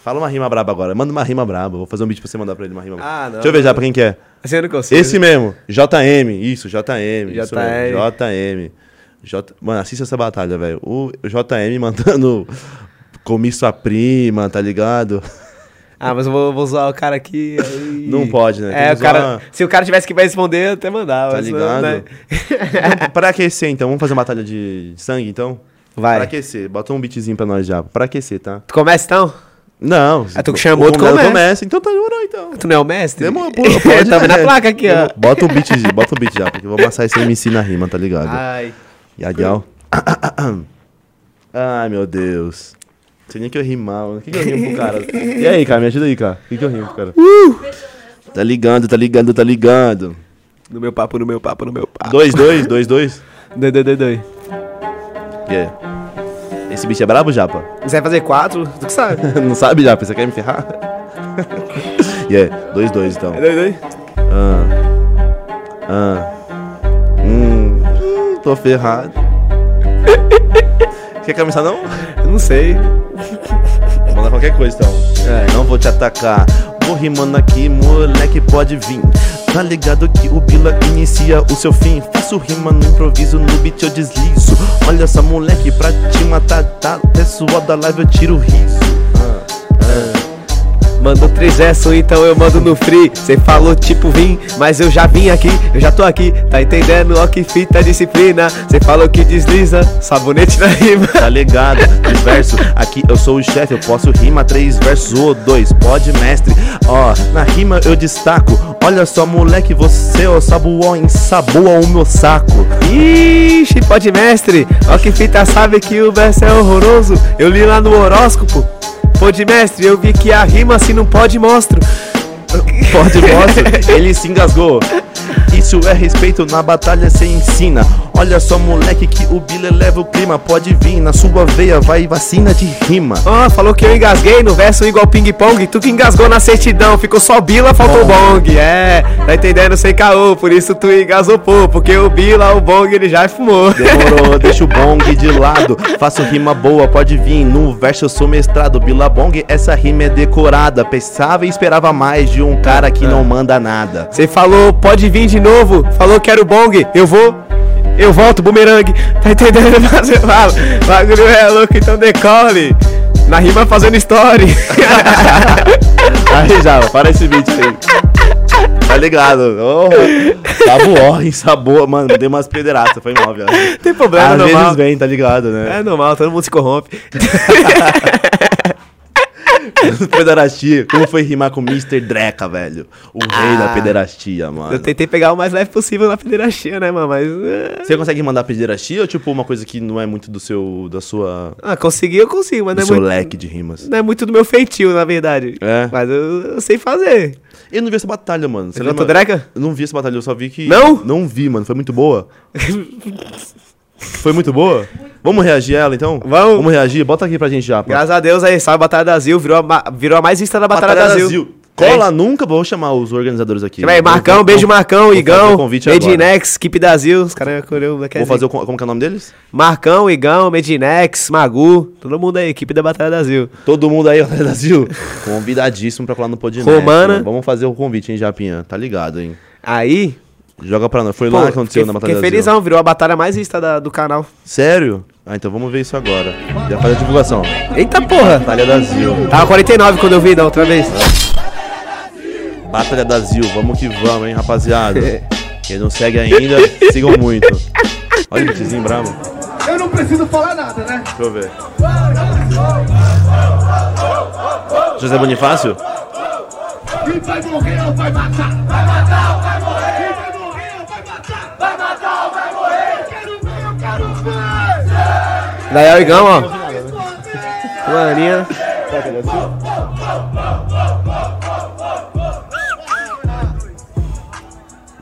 Fala uma rima braba agora. Manda uma rima braba. Vou fazer um beat pra você mandar pra ele uma rima braba. Ah, não. Deixa eu ver já pra quem que é. Eu não consigo. Esse mesmo. JM. Isso, JM. Isso JM. mesmo, JM. J... Mano, assista essa batalha, velho. O JM mandando comício a prima, tá ligado? Ah, mas eu vou, vou zoar o cara aqui. aí- Não pode, né? É, o cara. Se o cara tivesse que responder, eu até mandava. Tá não, ligado? né? Então, pra aquecer, então, vamos fazer uma batalha de sangue, então? Vai. Pra aquecer, bota um beatzinho pra nós já. Pra aquecer, tá? Tu começa então? Não. Ah, tu que chamou, tu começa. começa. Então tá demorou, então. Tu não é o mestre? Demorou, pô, pode, Tamo na né? placa aqui, ó. Bota o beat, bota o beat já, porque eu vou amassar esse MC na rima, tá ligado? Ai. Yadial. Ai, meu Deus. Não sei nem que eu rimar, mano. O que, que eu rimo pro cara? E aí, cara, me ajuda aí, cara. O que, que eu rimo pro cara? Tá ligando, tá ligando, tá ligando. No meu papo, no meu papo, no meu papo. Dois, dois, dois, dois. Doi, doi, doi, doi. Yeah. Esse bicho é brabo, Japa? Você vai fazer quatro? Tu que sabe. Não sabe, Japa? Você quer me ferrar? yeah, dois, dois, então. É doi, doi. Ah. Ah. Hum. hum, Tô ferrado. Quer começar não? Não sei. Vou mandar qualquer coisa então. É, não vou te atacar. Vou rimando aqui, moleque, pode vir. Tá ligado que o Bila inicia o seu fim. Faço rima no improviso, no beat eu deslizo. Olha só, moleque, pra te matar, tá? Pessoal da live eu tiro riso. Mandou três versos, então eu mando no free. Cê falou tipo vim, mas eu já vim aqui, eu já tô aqui. Tá entendendo? Ó que fita disciplina. Cê falou que desliza, sabonete na rima. Tá ligado? Os versos, aqui eu sou o chefe, eu posso rimar três versos ou dois, pode mestre. Ó, na rima eu destaco. Olha só, moleque, você, ó, sabuó, ensaboa o meu saco. Ixi, pode mestre. Ó que fita sabe que o verso é horroroso. Eu li lá no horóscopo. Pode mestre, eu vi que a rima assim não pode mostro. Pode mostrar, ele se engasgou. Isso é respeito, na batalha cê ensina. Olha só, moleque, que o Bila leva o clima. Pode vir, na sua veia vai vacina de rima. Ó, falou que eu engasguei no verso igual ping-pong. Tu que engasgou na certidão, ficou só Bila, faltou bong. É, tá entendendo? Sem caô, por isso tu engasou pô. Porque o Bila, o bong, ele já fumou. Demorou, deixa o bong de lado. Faço rima boa, pode vir. No verso eu sou mestrado. Bila Bong, essa rima é decorada. Pensava e esperava mais de um cara que não manda nada. Você falou, pode vir de novo. Falou que era o bong, eu vou. Eu volto, bumerangue. Tá entendendo? Você fala, bagulho é louco, então decole. Na rima fazendo story. Aí já, para esse beat aí. Tá ligado? Oh, sabuó, hein? Sabor, mano, dei umas pederaças, foi mal, viado. Tem problema, Às normal. vezes vem, tá ligado, né? É normal, todo mundo se corrompe. Pederastia, como foi rimar com Mr. Dreca, velho? O rei da pederastia, mano. Ah. Eu tentei pegar o mais leve possível na pederastia, né, mano? Mas. é, Você consegue mandar pederastia ou tipo uma coisa que não é muito do seu, da sua, Ah, consegui, eu consigo, mas do não é, seu muito, leque de rimas? não é muito do meu feitio, na verdade. É? Mas eu, eu sei fazer. Eu não vi essa batalha, mano. Você não Dreca? Eu não vi essa batalha, eu só vi que... Não? Não vi, mano. Foi muito boa. Foi muito boa? Vamos reagir a ela, então? Vamos. Vamos reagir? Bota aqui pra gente já, pô. Graças a Deus aí, sabe, Batalha da Zil, virou a, virou a mais vista da Batalha, da Zil. Cola nunca, vou chamar os organizadores aqui. Aí, Marcão, vou- beijo Marcão, vou Igão. Medinex, equipe da Zil, os caras colheu Vou fazer o... Como que é o nome deles? Marcão, Igão, Medinex, Magu, todo mundo aí, equipe da Batalha da Zil. Todo mundo aí, da Zil. Convidadíssimo pra colar no Podnet. Romana. Vamos fazer o convite, hein, Japinha. Tá ligado, hein? Aí, Joga pra nós. Foi pô, lá que aconteceu na Batalha Zil. felizão, virou a batalha mais vista da- do canal. Sério? Ah, então vamos ver isso agora. Já faz a divulgação. Eita porra! Batalha da Zil. Tava 49 quando eu vi da outra vez. Batalha da Zil, vamos que vamos, hein, rapaziada. Quem não segue ainda, sigam muito. Olha o beatzinho bravo. Eu não preciso falar nada, né? Deixa eu ver. José Bonifácio? Quem vai morrer ou vai matar? Vai matar ou vai morrer Daí é o Igão, ó. Maninha.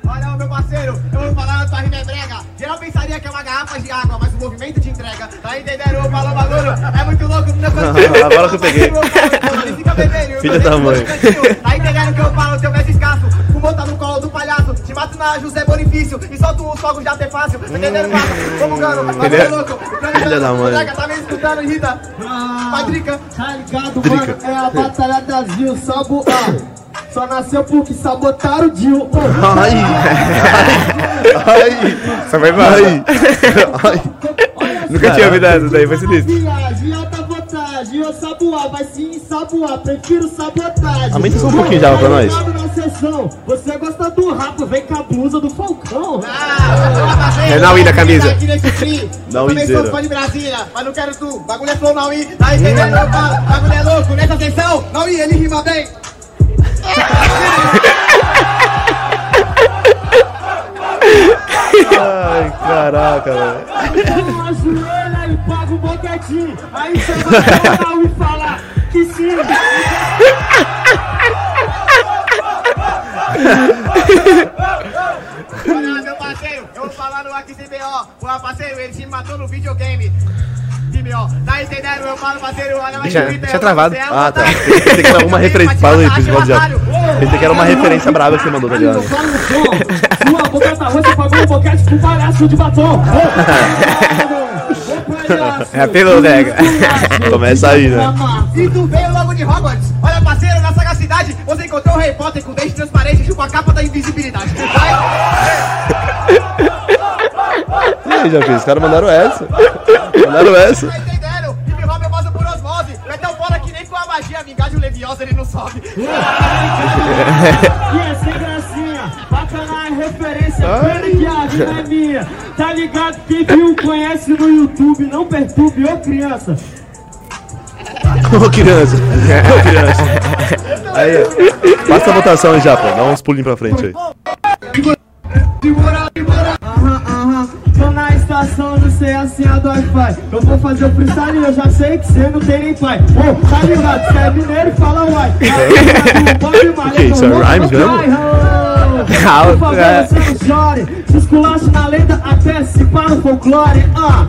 Olha, meu parceiro, eu vou falar, tua rima é brega. Geral pensaria que é uma garrafa de água, mas o movimento te entrega. Tá entendendo? Eu falo bagulho, é muito louco, não consigo. Agora que eu peguei. Filha da mãe. Tá entendendo que eu falo, teu verso na José Bonifício e solto os fogos de artefácio. Tá entendendo, mano? Vamos, gano, bagulho é louco. Filha da mãe. Tá me escutando, Rita? Padrica. Tá ligado, mano? É a batalha da Zil, sabo A. Só nasceu porque sabotaram o Dil. Ô, Ai! Ai! Só vai Ai! Ai! Nunca tinha ouvido essa daí, foi sinistro. Viagem, eu saboar, vai se ensaboar, prefiro sabotagem. Aumenta só um pouquinho de água pra nós. Você gosta do rabo, vem com a blusa do Falcão. É na Wii da camisa. Aqui nesse free. Não, Eu também sou fã de Brasília, mas não quero tu. Bagulho é flow. Tá entendendo? Bagulho é louco nessa sessão. Não ir, ele rima bem. Ai, caraca, velho. Paga um boquetinho. Aí você vai falar e falar que sim. Olha, meu parceiro, eu vou falar no CBO. O parceiro, ele se matou no videogame. Tá entendendo? Eu falo, parceiro, olha, mas Deixa- travado. você Ah, tá. Pensei que era alguma referência. Fala aí, principal. Otário. Pensei que era uma referência brava que você mandou, tá ligado? falo no som. Sua boca tá roxa, pagou um boquete com palhaço de batom. É apelo, nega. Começa aí, né? E tu veio logo de Hogwarts. Olha, parceiro, na sagacidade, você encontrou o Harry Potter com dente transparente e chupa a capa da invisibilidade. Vai. E aí, já fiz. Os caras mandaram essa. Mandaram essa. Que nem com a magia, vingagem leviosa ele não sobe. É sem gracinha, bacana a referência, pena que a vida é minha. Tá ligado? Quem viu, conhece no YouTube, não perturbe, ô criança. Ô, criança. Ô, criança. Aí, passa a votação aí já, pô. Dá uns pulinhos pra frente aí. Estação, não sei a senha do Wi-Fi. Eu vou fazer o freestyle, eu já sei que cê não tem nem pai. Ô, tá ligado? Cê é mineiro e fala uai. O que isso, é rhymes mesmo? Por favor, É. você não chore. Se esculacha na lenda, até se para o folclore. Ah.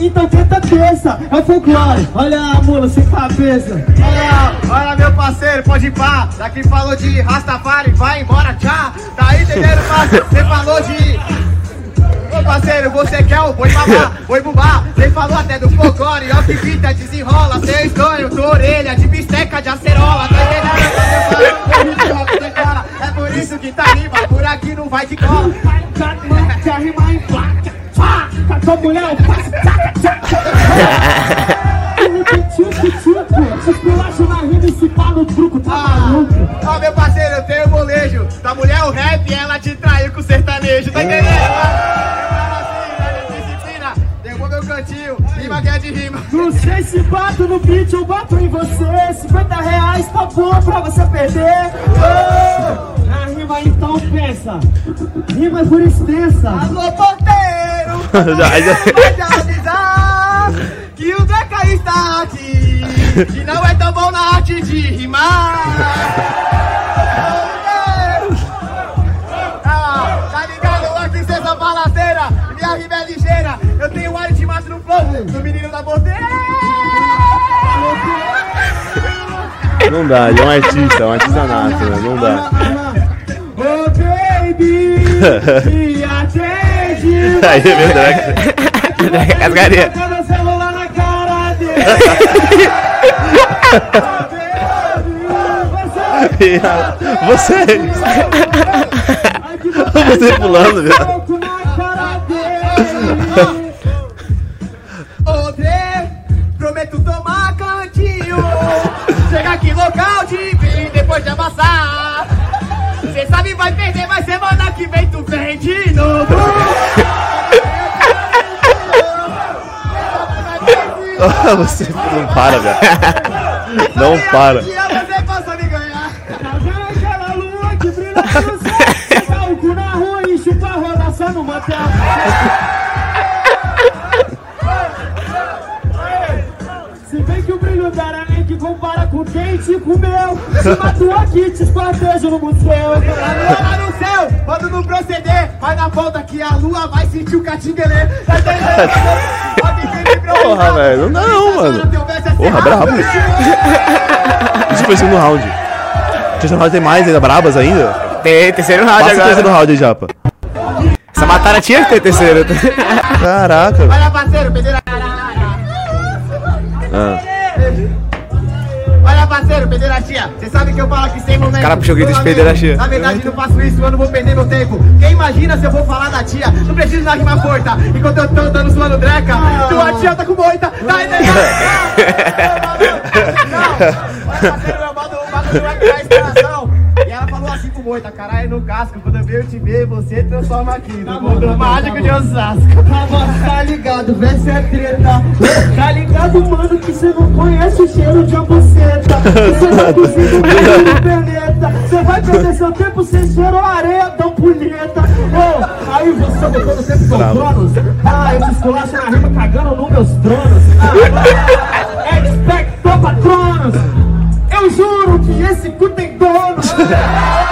Então tenta terça, é o folclore. Olha a mula sem cabeça. Olha, olha meu parceiro, pode ir pá. Daqui falou de Rastafari, vai embora, tchau. Tá entendendo, parceiro? Você falou de. Ô parceiro, você quer o boi babá, boi bubá. Você falou até do folclore, ó que fita desenrola. Seu estranho, tua orelha de bisteca de acerola. Tá entendendo? É por isso que tá rima, por aqui não vai de cola. Quer rimar em placa. Pá, a tua mulher, eu tchaca, tchaca. Esculacha na rima e se pá no truco, tá maluco? Ó, meu parceiro, eu tenho molejo. Da mulher o rap, ela te traiu com o sertanejo. Tá entendendo? Cantinho, rima que é de rima. Não sei se bato no beat ou bato em você. 50 reais tá bom pra você perder. Oh, na rima então pensa. Rima é por extensa. Alô, porteiro! Já- já- Pode avisar que o Deca está aqui. Que não é tão bom na arte de rimar. Ah, tá ligado? Só balaceira. Minha rima é ligeira. Eu tenho ar de macho no flow. Do menino da porteira. Não dá, ele é um artista, é um artista nato, né? Não dá. Oh baby, me atende. Aí é verdade. As galinhas. Cada celular na cara dele. Você. Você pulando. Outra, prometo tomar cantinho. Chega aqui local de vir depois de amassar. Cê sabe vai perder, mas semana que vem tu vem de novo. Você não para, velho. Não para. No motel. Se bem que o brilho da aranha que compara com quem te comeu. Se matou aqui, te esquartejo no museu. Lá no céu, quando não proceder, vai na volta que a lua vai sentir o catinguelê. Tá entendendo? Pode. Porra, velho, não mano. É Porra, cerrado. brabo. Isso foi o segundo round. Terceiro round tem mais ainda, brabas ainda? Tem terceiro round Passa o terceiro agora. round aí, Japa. Batalha tinha que ter terceiro. Caraca. Olha, parceiro, pedeira. Ah. Olha, parceiro, pederastia. Cê sabe que eu falo aqui sem momento. cara puxou o grito de amigo, pederastia. Na verdade, não faço isso, eu não vou perder meu tempo. Quem imagina se eu vou falar da tia? Não preciso da rima curta. Enquanto eu tô dando suando dreca, tua tia tá com moita. Tá entendendo? Não, olha, parceiro, meu bagulho o dá inspiração. Com moita, caralho, no casco. Quando eu venho te ver, você transforma aqui no mundo mágico de Osasco. Tava, tá ligado, verso é treta. Tá ligado, mano, que cê não conhece o cheiro de uma buceta. Você tá cozido no peneta. Cê vai perder seu tempo, cê cheirou areia, tão punheta. Ô, aí você botou no tempo com tronos. Ah, eu esculacho na rima cagando nos meus tronos. Ah, expecto patronos. Eu juro que esse cu tem dono.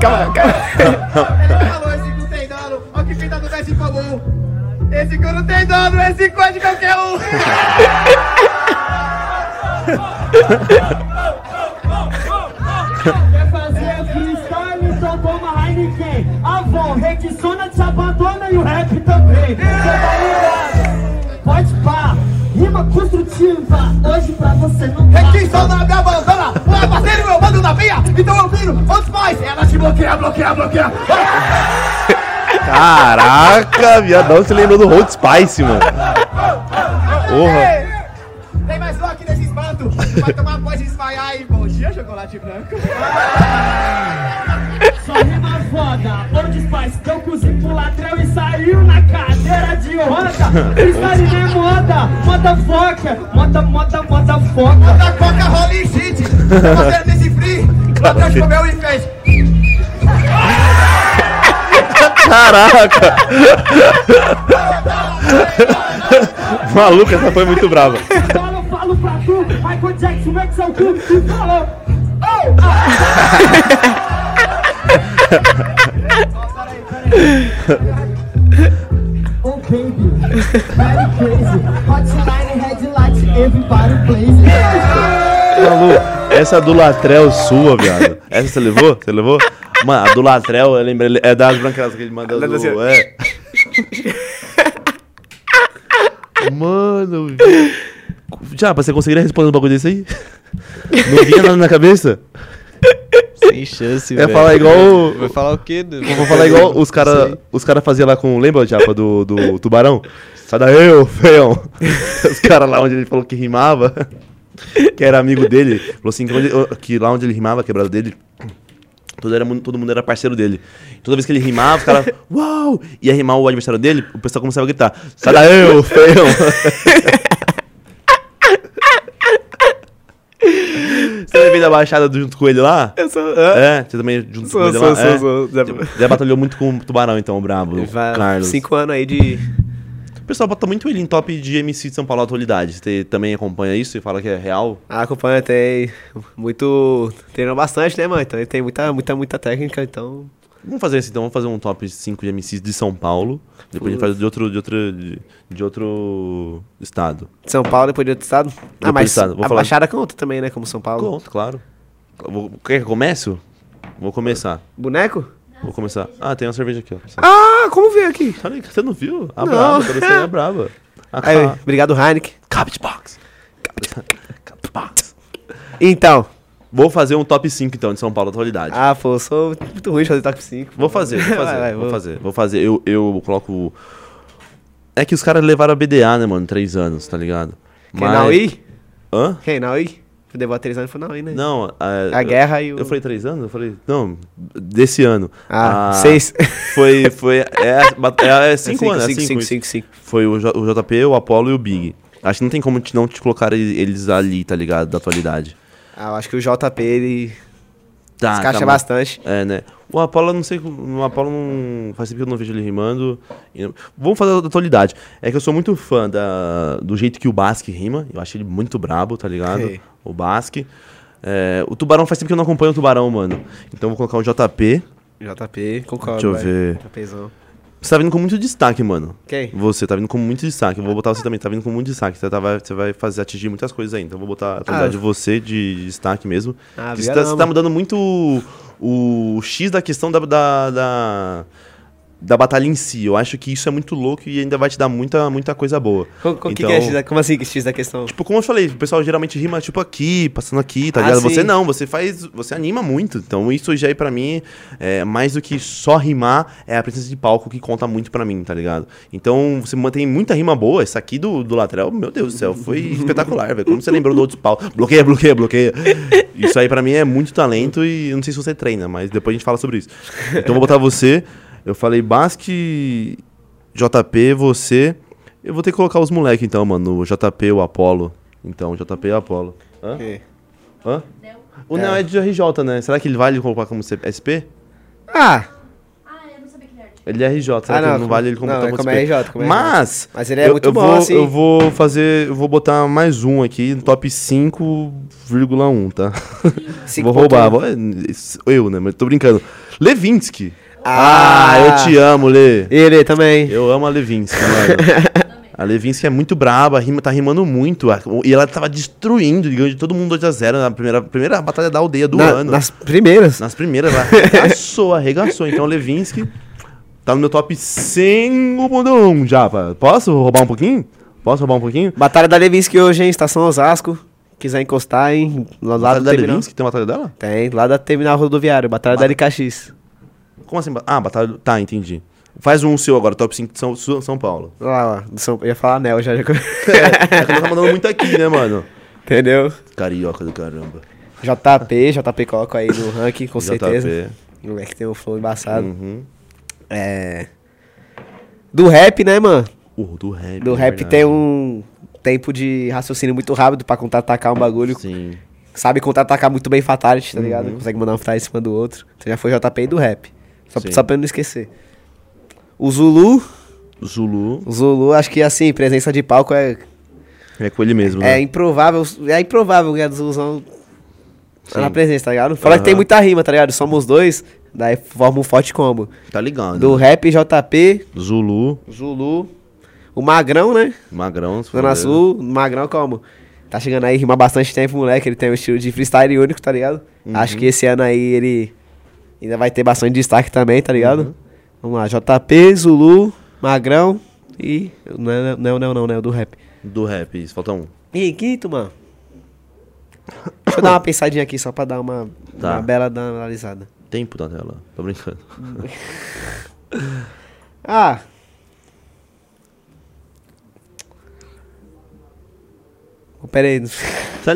Calma, calma, falou esse cu tem dono. Olha que fita do verso comum. Esse cu não tem dono, esse cu é de qualquer um. pais. Ela te bloqueia, bloqueia, bloqueia. Caraca, viadão, você lembrou do Hot Spice, mano. Porra. Tem mais um aqui nesse espanto. Vai tomar pós e desmaiar e bom dia, chocolate branco. Só rima foda, ouro de spice Deu cozinho pro latrão e saiu na cadeira de roda Freestyle nem moda, moda foca Moda, moda, moda foca Da coca rola e shit. Tá fazendo desse free. Ladrão comeu e fez. Caraca! Maluca, essa foi muito brava. Falo, falo pra tu, Michael Jackson, Max é o cu Tu falou, Oh baby, very crazy Hotline, headlight, everybody blazing Malu, essa do Latrel sua, viado. Essa você levou? Você levou? Mano, a do Latrel, eu lembrei, é das branquelas que ele manda Da- da- do... É. Mano... Já, você conseguiria responder um bagulho desse aí? Não vinha nada na cabeça? Sem chance, velho. falar igual... Vai falar o quê? Eu vou falar igual os caras os cara faziam lá com. Lembra, Japa, do, do tubarão? Sai daí, ô feião. Os caras lá onde ele falou que rimava, que era amigo dele, falou assim: que, onde- que lá onde ele rimava, a quebrada dele, todo, era, todo mundo era parceiro dele. Toda vez que ele rimava, os caras, uau! Ia rimar o adversário dele, o pessoal começava a gritar: sai daí, ô feião. Você também veio da Baixada junto com ele lá? Eu sou. hã? É, você também junto Sou, com ele sou, lá? sou, é. sou. Já- Já batalhou muito com o Tubarão, então, o brabo, Vai- Carlos. Cinco anos aí de. O pessoal bota muito ele em top de MC de São Paulo atualidade. Você também acompanha isso e fala que é real? Ah, acompanha, tem muito. Treinou bastante, né, mano? Então ele tem muita, muita, muita técnica, então. Vamos fazer isso então, vamos fazer um top 5 de MCs de São Paulo. Depois a gente faz de outro, de outro, de, de outro estado. São Paulo depois de outro estado. Ah, Depois mas do estado, vou a falar- Baixada conta também, né? Como São Paulo. Conta, claro. Vou, quer que eu comece? Vou começar. Boneco? Vou começar. Ah, tem uma cerveja aqui, ó. Ah, como veio aqui? Você não viu? A Não. brava, aí é brava. A Aí, ca- obrigado, Heineken. Cabbage Box. Cabbage Box. Então. Vou fazer um top 5 então de São Paulo atualidade. Ah, pô, eu sou muito ruim de fazer top 5. Vou fazer, vou fazer, Vai, vai, vou vou. fazer, vou fazer. Eu, eu coloco. É que os caras levaram a BDA, né, mano? Três anos, tá ligado? Quem não ir? Hã? Quem não ir? Levou três anos e foi não né? Não, a, A guerra e o- Eu falei três anos? Eu falei. Não, desse ano. Ah, A- seis. Foi. foi é, ba- é, é cinco, anos, é cinco, cinco, cinco, isso. cinco, cinco. Foi o, J- o JP, o Apollo e o Big. Acho que não tem como te, não te colocar ele- eles ali, tá ligado? Da atualidade. Ah, eu acho que o JP, ele Tá, encaixa tá, bastante. É, né? O Apollo, não sei. O Apollo não. Faz tempo que eu não vejo ele rimando. Vamos fazer da atualidade. É que eu sou muito fã da, do jeito que o Basque rima. Eu acho ele muito brabo, tá ligado? O Basque. É, o Tubarão faz tempo que eu não acompanho o Tubarão, mano. Então eu vou colocar o JP. JP, concordo. Deixa eu vai. ver. JPzão. Você tá vindo com muito destaque, mano. Quem? Você tá vindo com muito destaque. Eu vou botar você também, tá vindo com muito destaque. Você, tá, vai, você vai fazer atingir muitas coisas aí. Então eu vou botar a atualidade Ah. de você de destaque mesmo. Ah, você, tá, você tá mudando muito o, o X da questão da, da, da, da batalha em si. Eu acho que isso é muito louco e ainda vai te dar muita, muita coisa boa. Co- co- que Então- que é X da- como assim que X da questão? Tipo, como eu falei, o pessoal geralmente rima, tipo, aqui, passando aqui, tá Ah, ligado? sim. Você não, você faz. Você anima muito. Então, isso já é pra mim, é, mais do que só rimar, é a presença de palco que conta muito pra mim, tá ligado? Então, você mantém muita rima boa. Essa aqui do, do lateral, meu Deus do céu, foi espetacular, velho. Como você lembrou do outro pau? Bloqueia, bloqueia, bloqueia. Isso aí pra mim é muito talento e eu não sei se você treina, mas depois a gente fala sobre isso. Então, eu vou botar você. Eu falei Basque, JP, você. Eu vou ter que colocar os moleques então, mano. O JP, o Apollo. Então, JP e o Apollo. Hã? Ok. Hã? O Neo é de RJ, né? Será que ele vale colocar como SP? Ah, Ah, eu não sabia que ele era artista. Ele é RJ, será Ah, que não, ele não vale ele não, como, é como como SP? RJ, como RJ. Mas, Mas ele é eu, muito eu bom, vou, assim. Eu vou fazer, eu vou botar mais um aqui, no top 5,1, tá? Cinco vou roubar, ponto vou, eu, né? Mas tô brincando. Levinsky. Ah. Ah, eu te amo, Lê. ele também. Eu amo a Levinsky, mano. A Levinsky é muito braba, rima, tá rimando muito. a- E ela tava destruindo, de todo mundo 2x0 na primeira, primeira batalha da aldeia do Na- ano. Nas primeiras. Nas primeiras, ela arregaçou, arregaçou. Então, Levinsky tá no meu top 100 já, pá. Posso roubar um pouquinho? Posso roubar um pouquinho? Batalha da Levinsky hoje, hein? Estação Osasco. Quiser encostar, hein? Lá, lá Batalha do da terminal. Levinsky? Tem batalha dela? Tem, lá da terminal rodoviário. Batalha da LKX. Como assim? Ah, batalha... Tá, entendi. Faz um seu agora, top 5 de São, São Paulo. Lá, lá. do São- Eu ia falar anel já. já... É que ela tá mandando muito aqui, né, mano? Entendeu? Carioca do caramba. JP, JP coloco aí no ranking, com certeza. JP. O moleque tem um flow embaçado. Uhum. É. Do rap, né, mano? Uh, do rap. Do é rap verdade. tem um tempo de raciocínio muito rápido pra contra-atacar um bagulho. Sim. Sabe contra-atacar muito bem Fatality, tá ligado? Uhum. Consegue mandar um frase em cima do outro. Então já foi JP e do rap. Só, Sim. só pra eu não esquecer. O Zulu, Zulu o Zulu, acho que assim, presença de palco é, é com ele mesmo, é né? improvável. É improvável que a do Zuluzão tá na Sim. presença, tá ligado? Fala que Aham. tem muita rima, tá ligado? Somos dois, daí forma um forte combo. Tá ligado. Do rap, JP, Zulu, Zulu, o Magrão, né? Magrão. se Zona Sul, Magrão como? Tá chegando aí, rima bastante tempo, moleque. Ele tem um estilo de freestyle único, tá ligado? Uhum. Acho que esse ano aí ele ainda vai ter bastante destaque também, tá ligado? Uhum. Vamos lá, JP, Zulu, Magrão e. Não, é- não, não, não, não, é o do rap. Do rap, isso. Falta um. E quinto, mano. Deixa eu dar uma pensadinha aqui só pra dar uma, Tá. uma bela analisada. Tempo da tela. Tô brincando. Ah! Pera aí,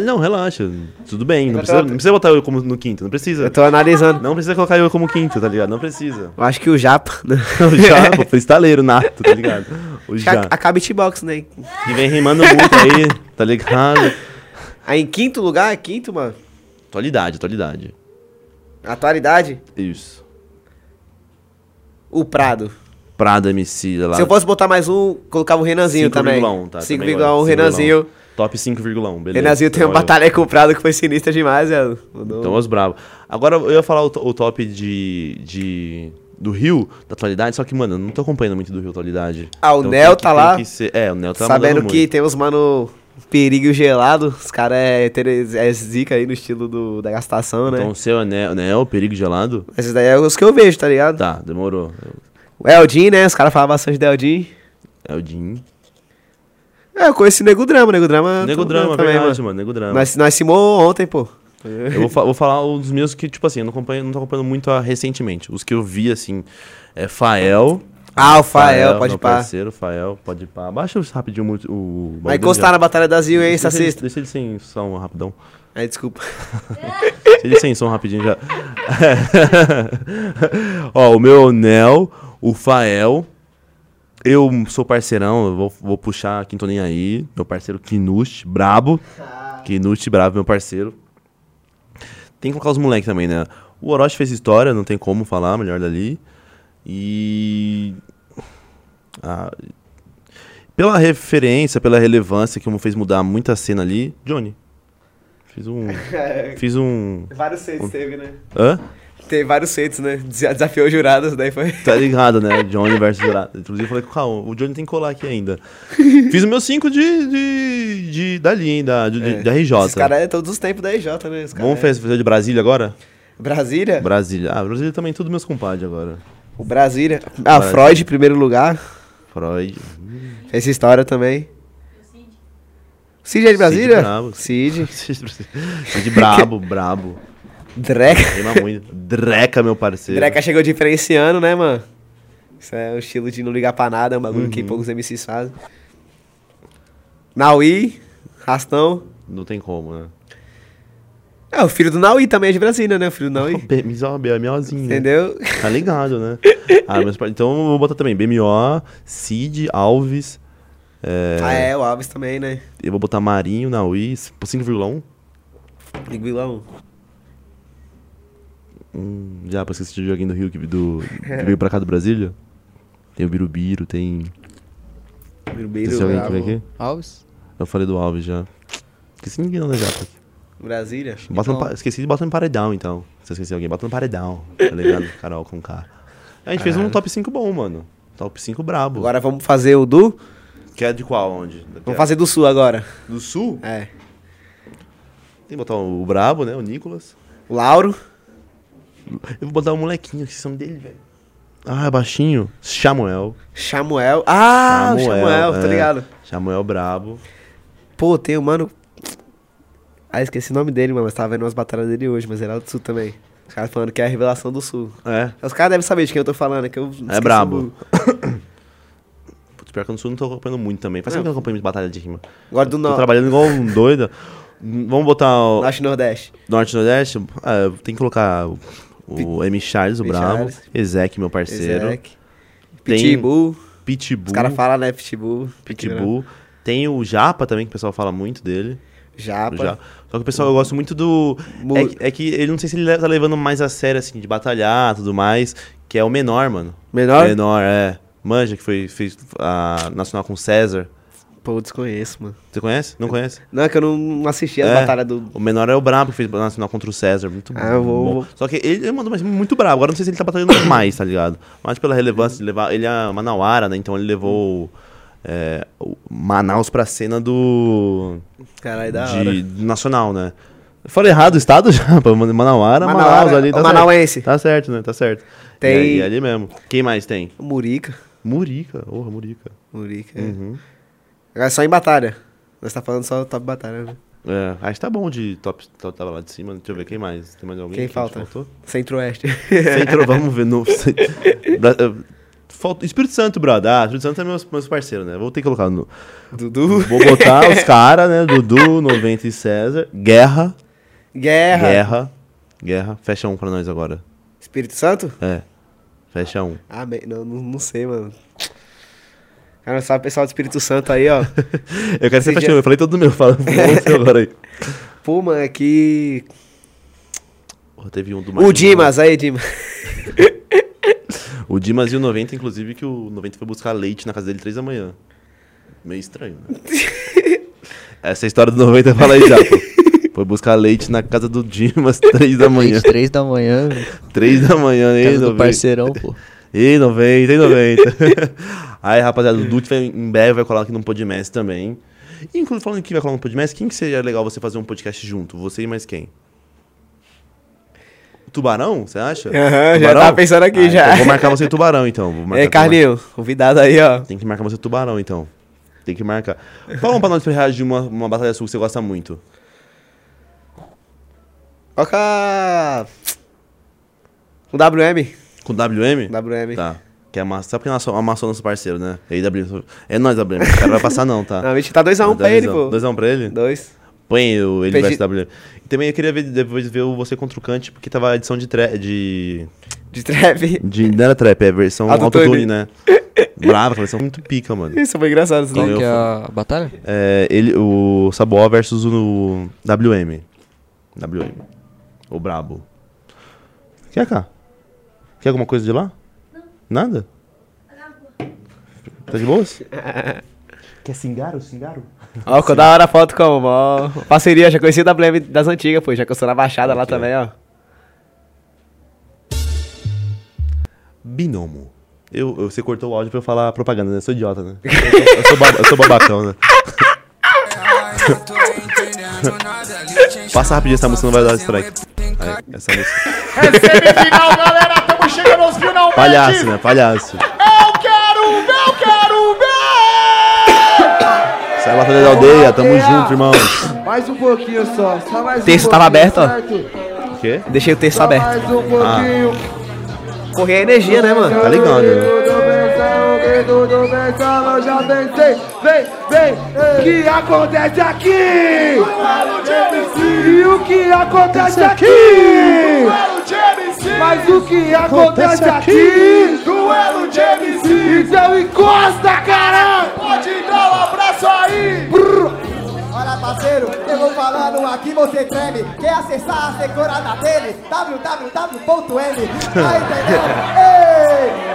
não, relaxa. Tudo bem. Não precisa, não precisa botar eu como no quinto. Não precisa. eu tô analisando. Não precisa colocar eu como quinto, tá ligado? Não precisa. Eu acho que o Japa. né? O já, pô, freestaleiro nato, tá ligado? O Acho que a- já. acaba beatbox, né? Que vem rimando muito aí, tá ligado? Aí em quinto lugar, quinto, mano. Atualidade, atualidade. Atualidade, Isso. o Prado. Prada MC lá. Se eu fosse botar mais um, colocava o Renanzinho também. 5,1, tá? 5,1 Renanzinho. Top 5,1, beleza. Renanzinho tem uma Então, eu- batalha com o Prado que foi sinistra demais, velho. Mandou- Então, os bravos. Agora, eu ia falar o, o top de, de... Do Rio, da atualidade, só que, mano, eu não tô acompanhando muito do Rio atualidade. Ah, o Então, Nel que- tá lá. ser- É, o Nel tá Sabendo que muito. tem os mano perigo gelado, os caras é, é zica aí no estilo do, da gastação, né? Então, o seu é Nel, Nel, Perigo Gelado? Esses daí é os que eu vejo, tá ligado? Tá, demorou. O Eldin, né? Os caras falam bastante do Eldin. É Jim. É, eu conheci o Nego Drama, Nego Drama. Nego Drama, também, verdade, mano. Nego Drama. Nós, nós simou ontem, pô. Eu vou, fa- vou falar dos meus que, tipo assim, eu não, acompanho, não tô acompanhando muito ah, recentemente. Os que eu vi, assim, é Fael. Ah, o Fael, pode meu pá. parceiro, Fael, pode pá. Abaixa rapidinho o... o Vai encostar na Batalha da Zil, hein, essa Deixa ele- sem som rapidão. Aí, desculpa. Deixa ele sem som rapidinho já. Ó, o meu é Nel, o Fael. Eu sou parceirão, eu vou, vou puxar quem tô nem aí. Meu parceiro Kinush, brabo. Kinush, brabo, meu parceiro. Tem que colocar os moleques também, né? O Orochi fez história, não tem como falar, melhor dali. E. Ah, pela referência, pela relevância que fez mudar muita cena ali, Johnny. Fiz um. Fiz um. Vários seis teve, né? Hã? Teve vários feitos, né? Desa- Desafiou jurados, daí foi. Tá ligado, né? Johnny versus Jurado. Inclusive, eu falei com o Caon, o Johnny tem que colar aqui ainda. Fiz o meu 5 de, de, de, dali, hein, da, de, de- da RJ. Esses caras é todos os tempos da RJ, né? Os Vamos é- fazer fazer de Brasília agora? Brasília? Brasília. Ah, Brasília também, tudo meus compadres agora. O Brasília. Ah, Brasília. Freud, em primeiro lugar. Freud. Fez história também. Cid é de Brasília? brabo. Cid. de brabo, brabo. Dreca. Rima muito. Dreca, meu parceiro. Dreca chegou diferenciando, né, mano? Isso é o estilo de não ligar pra nada, é um bagulho uhum. que poucos MCs fazem. Naui, Rastão. Não tem como, né? É, o filho do Naui também é de Brasília, né? O filho do Naui. BMO, BMOzinho. Entendeu? Tá ligado, né? ah, mas, então eu vou botar também BMO, Cid, Alves. É... Ah, é, o Alves também, né? Eu vou botar Marinho, Naui, 5,1. 5,1 um porque que o joguinho do Rio que, do, é. que veio pra cá do Brasília. Tem o Birubiru, tem. Birubiru, tem alguém que vem aqui? Alves? Eu falei do Alves já. Esqueci ninguém não, né, Japa? Brasília? Bota então... no, esqueci de botar no paredão, então. Se eu alguém, bota no paredão. Tá ligado? Carol com K. A gente Caralho. fez um top 5 bom, mano. Top 5 brabo. Agora vamos fazer o do. Que é de qual? Onde? Vamos fazer do sul agora. Do sul? É. Tem que botar o Brabo, né? O Nicolas. O Lauro. Eu vou botar o molequinho, que são dele, velho. Ah, é baixinho. Samuel. Samuel. Ah, o Samuel, tá é. ligado? Samuel brabo. Pô, tem o mano. Ah, esqueci o nome dele, mano. Mas tava vendo umas batalhas dele hoje, mas ele era do Sul também. Os caras falando que é a revelação do Sul. É. Os caras devem saber de quem eu tô falando, é que eu. esqueci brabo. Putz, pior que eu no Sul não tô acompanhando muito também. Faz tempo que eu acompanho batalha de rima. Agora do Tô Norte. trabalhando igual um doido. Vamos botar o Norte e Nordeste. Norte e Nordeste. Ah, tem que colocar o, M. Charles, o. Charles. Ezek, meu parceiro. Ezek. Pitbull. Pitbull. Os caras falam, né? Pitbull. Pitbull. Tem o Japa também, que o pessoal fala muito dele. Japa. Só que o pessoal, eu gosto muito do. É, que- é que ele não sei se ele le- tá levando mais a sério, assim, de batalhar e tudo mais. Que é o menor, mano. Menor? Menor, é. Manja, que foi, fez a Nacional com César. Pô, eu desconheço, mano. Você conhece? Não conhece? Não, é que eu não assisti as É. batalhas do. O menor é o Brabo, que fez a Nacional contra o César. Muito Ah, eu vou- bom. vou- Só que ele, ele mandou mais muito brabo. Agora não sei se ele tá batalhando mais, tá ligado? Mas pela relevância de levar. Ele é Manauara, né? Então ele levou. é, o Manaus pra cena do. Caralho, da hora. de, do nacional, né? Eu falei errado o estado já. Manauara, Manauara, Manaus ali, tá manauense. certo. Tá certo, né? Tá certo. Tem- E é ali mesmo. Quem mais tem? Murica. Murica. Porra, Murica. Murica. é. Uhum. Agora só em batalha. Nós tá falando só top batalha, né? É, acho que tá bom de top, top tava lá de cima. Deixa eu ver quem mais. Tem mais alguém? Quem que falta? Centro-Oeste. Centro, vamos ver no. Falta, Espírito Santo, brother. Ah, Espírito Santo é meus, meus parceiros, né? Vou ter que colocar no. Dudu. Vou botar os caras, né? Dudu, 90 e César. Guerra. Guerra. Guerra. Guerra. Fecha um pra nós agora. Espírito Santo? É. Fecha um. Ah, não, não sei, mano. Cara, sabe o pessoal do Espírito Santo aí, ó. Eu quero ser um. Eu falei todo meu. Fala você agora aí. Pô, mano, é que. Porra, teve um do O Dimas, aí, Dimas. O Dimas e o 90, inclusive, que o 90 foi buscar leite na casa dele 3 da manhã. Meio estranho, né? Essa é a história do 90, fala aí já, pô. Foi buscar leite na casa do Dimas 3 da manhã. Três da manhã, 3 da manhã, ei, casa do 90. parceirão, pô. Ei, 90, ei, 90. Aí, rapaziada, o Dude vai, em breve vai colar aqui no Podmess também. E, inclusive, falando que vai colar no Podmess, quem que seria legal você fazer um podcast junto? Você e mais quem? Tubarão, você acha? Aham, já Tubarão? tava pensando aqui Ah, já. Então vou marcar você Tubarão, então. Vou marcar Ei, Carlinho, convidado aí, ó. Tem que marcar você Tubarão, então. Tem que marcar. Fala um pra nós pra reagir uma, uma batalha sua que você gosta muito. Coloca. O WM. Com WM? WM. Tá. Que é massa. Sabe porque amassou, amassou nosso parceiro, né? É, IW. é nós, WM. O cara vai passar não, tá? Não, a gente tá 2x1 pra ele, pô. 2x1 pra ele? Dois. Põe o ele Pedi- versus WM. E também eu queria ver, depois ver o você contra o Kant, porque tava a edição de... Tre de, De trap. de não era trap, é a versão Autotune. né? Brava, a versão muito pica, mano. Isso foi engraçado. Isso Qual que é a batalha? É, ele, o Saboó versus o WM. WM. O Brabo. Quer cá? Quer alguma coisa de lá? Nada? Tá de boas? Quer cingaro? Cingaro? Ó, ficou da hora a foto como, ó. Parceria, já conheci o WM das antigas, pô. Já que eu sou na Baixada lá também, ó. Binomo. Eu, eu- você cortou o áudio pra eu falar propaganda, né? Eu sou idiota, né? Eu sou, eu sou, eu sou babacão, né? Passa rapidinho essa música, não vai dar strike. Aí, essa música. É semifinal, galera. Finalmente. Palhaço, né? Palhaço. Eu quero ver, eu quero ver. Sai batalha da aldeia, tamo junto, irmãos. Mais um pouquinho só, só mais um Texto tava aberto, ó. O quê? Deixei o texto Só aberto. mais um pouquinho. Correr a energia, né, mano? Tá ligado, né? Já pensei. Vem, vem, o que acontece aqui? E o que acontece aqui? Mas o que acontece aqui? Duelo de MC. Então encosta, caralho! Pode dar um abraço aí. Olha parceiro, eu vou falando aqui, você treme Quer acessar a decorada dele? www.m Tá entendendo?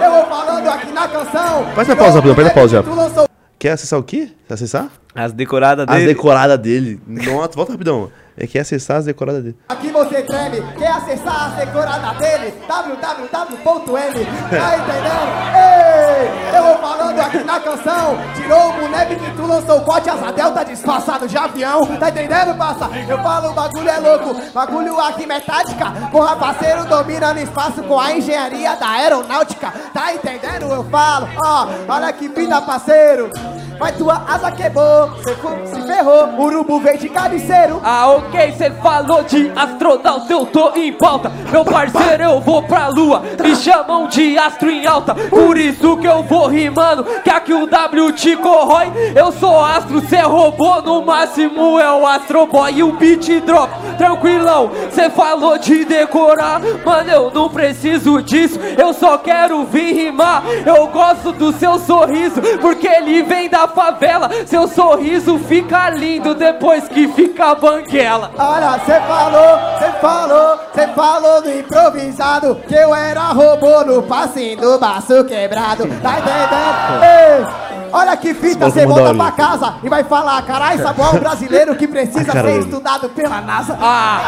Ei, eu vou falando aqui na canção Faz uma pausa, rapidão, faz a pausa Quer acessar o quê? Quer acessar? As decoradas As dele. decoradas dele. Nossa, volta rapidão. É que acessar as decoradas dele. Aqui você treme, quer acessar a decorada dele? www.m Tá entendendo? Ei, eu vou falando aqui na canção Tirou o boneco que tu lançou o corte Asa delta disfarçado de avião Tá entendendo, passa? Eu falo, o bagulho é louco Bagulho aqui metática Porra, parceiro, dominando espaço Com a engenharia da aeronáutica Tá entendendo? Eu falo, ó Olha que vida, parceiro Mas tua asa quebrou Cê se ferrou Urubu veio de cabeceiro Ah, ok, cê falou de astronauta, eu tô em pauta. Meu parceiro, eu vou pra lua, me chamam de astro em alta. Por isso que eu vou rimando, que aqui o W te corrói. Eu sou astro, cê robô, no máximo é o Astro Boy. E o beat drop, tranquilão, cê falou de decorar. Mano, eu não preciso disso, eu só quero vir rimar. Eu gosto do seu sorriso, porque ele vem da favela. Seu sorriso fica lindo depois que fica banguela. Olha, cê falou, cê falou, cê falou do improvisado Que eu era robô no passinho do baço quebrado Tá entendendo? Ei, olha que fita, Esse cê maluco volta pra casa e vai falar Carai, Samuel brasileiro que precisa A cara ser estudado pela NASA Ah,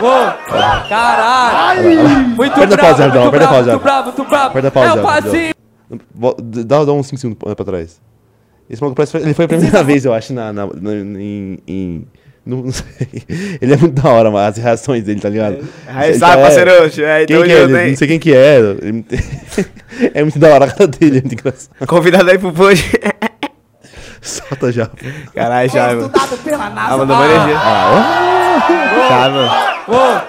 ô, caralho. Muito bravo, muito bravo, pausa. muito bravo, muito bravo. Aperta a pausa, É o passinho. Dá, dá uns 5 segundos pra trás. Esse maluco parece ele foi a primeira vez, eu acho, na, na, na- em. em- não, não sei. Ele é muito da hora, mas as reações dele, tá ligado? Aí, Ele sabe, tá- parceiro? É, Quem então que é ele? Não sei quem que é. É muito da hora a cara dele, é muito engraçado. Convidado aí pro pod. Solta já. Caralho, já, mano. estudado pela NASA Ah, mandou uma energia. Tá, mano.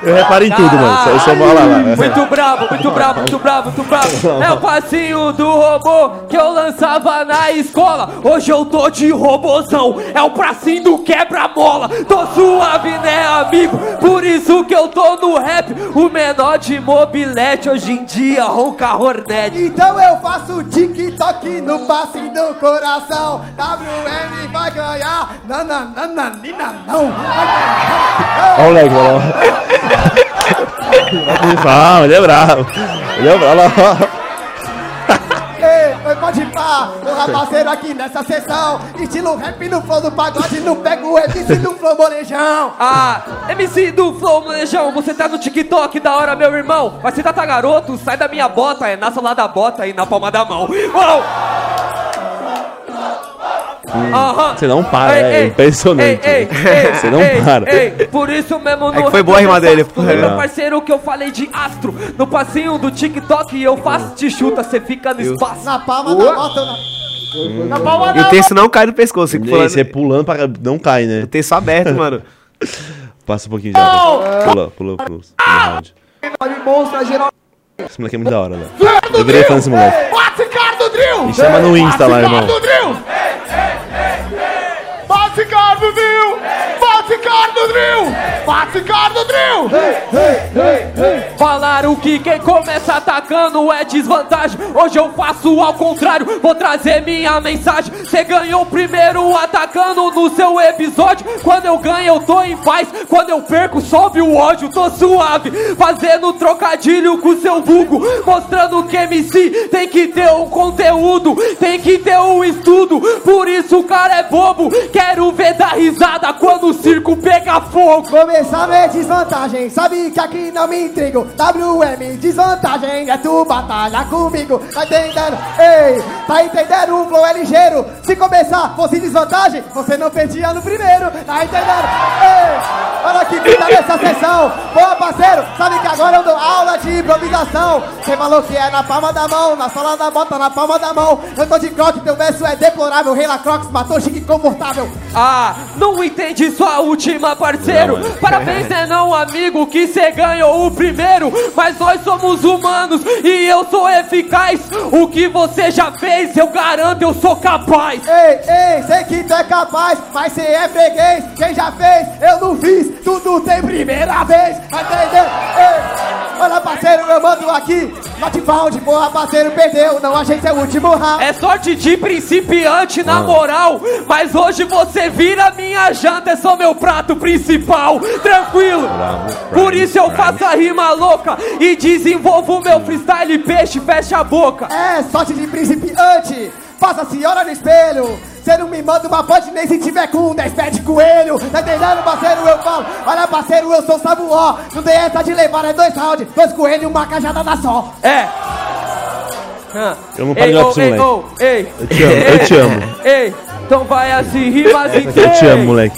Eu reparo em tudo, mano. Eu sou mal lá. lá. Muito bravo, muito bravo, muito bravo, muito bravo. É o passinho do robô que eu lançava na escola. Hoje eu tô de robozão. É o pracinho do quebra-mola. Tô suave, né, amigo? Por isso que eu tô no rap. O menor de mobilete hoje em dia ronca hornet. Então eu faço TikTok no passinho do coração WM vai ganhar Nananana, não Olha o moleque, olha lá. Ele é bravo. Ele é bravo. Olha lá. Ei, oi, pode ir pá, porra parceiro aqui nessa sessão Estilo rap no flow do pagode, não pego o MC do flow molejão Ah, MC do Flow Molejão, você tá no TikTok, da hora, meu irmão. Mas você tá, tá garoto, sai da minha bota, é na sola da bota e na palma da mão. Uau! Aham. Você não para, Ei, é ei, impressionante. ei, Você não ei, para. ei, por isso mesmo É que foi boa a rima dele, pô. Meu É. parceiro que eu falei de astro. No passinho do TikTok eu faço te chuta, você fica no espaço. Na palma da moto na... na palma E o texto não cai do pescoço. E você pulando pra. Não cai, né? O texto aberto, mano. Passa um pouquinho já. Pula, pula, pula. pula no geral. Esse moleque é muito da hora, velho. Eu deveria falar nesse moleque. Bate Ricardo Drill. Me chama no Insta lá, irmão. Ricardo Drill. off you! Bate Ricardo Drill. Drill. Bate Ricardo Drill. Falaram que quem começa atacando é desvantagem. Hoje eu faço ao contrário, vou trazer minha mensagem. Você ganhou primeiro atacando no seu episódio. Quando eu ganho, eu tô em paz. Quando eu perco, sobe o ódio, tô suave. Fazendo trocadilho com seu vulgo. Mostrando que MC tem que ter um conteúdo, tem que ter um estudo. Por isso o cara é bobo. Quero ver dar risada quando o circo pega fogo. Começar é desvantagem, sabe que aqui não me intrigo. WM, desvantagem, é tu batalha comigo. Tá entendendo? Ei, tá entendendo? O flow é ligeiro. Se começar fosse desvantagem, você não perdia no primeiro. Tá entendendo? Ei, olha que vida nessa sessão. Boa, parceiro, sabe que agora eu dou aula de improvisação. Você falou que é na palma da mão, na sola da bota, na palma da mão. Eu tô de croque, teu verso é deplorável. Reila Crocs matou chique confortável. Ah, não entendi sua última, parceiro. Parabéns, é não, amigo, que cê ganhou o primeiro. Mas nós somos humanos e eu sou eficaz. O que você já fez, eu garanto, eu sou capaz. Ei, ei, sei que tu é capaz, mas cê é freguês. Quem já fez, eu não fiz. Tudo tem primeira vez, entendendo? Ei, olha, parceiro, eu mando aqui. Not found, porra, parceiro, perdeu. Não achei seu último round. É sorte de principiante, na moral. Mas hoje você vira minha janta, é só meu prato principal. Tranquilo. Por isso eu faço a rima louca e desenvolvo meu freestyle peixe, fecha a boca. É sorte de principiante. Faça a senhora no espelho. Cê não me manda uma punch nem se tiver com 10 pés de coelho. Tá entendendo, parceiro? Eu falo. Olha, parceiro, eu sou sabuó. Não tem essa de levar, é dois rounds. Dois coelhos e uma cajada só. É. Ah. Eu não paro Ei, de olhar ô, pra você, ei, moleque. ô, ei. Eu te amo, eu te amo. Ei, então vai assim, rimas em Eu três, te amo, moleque.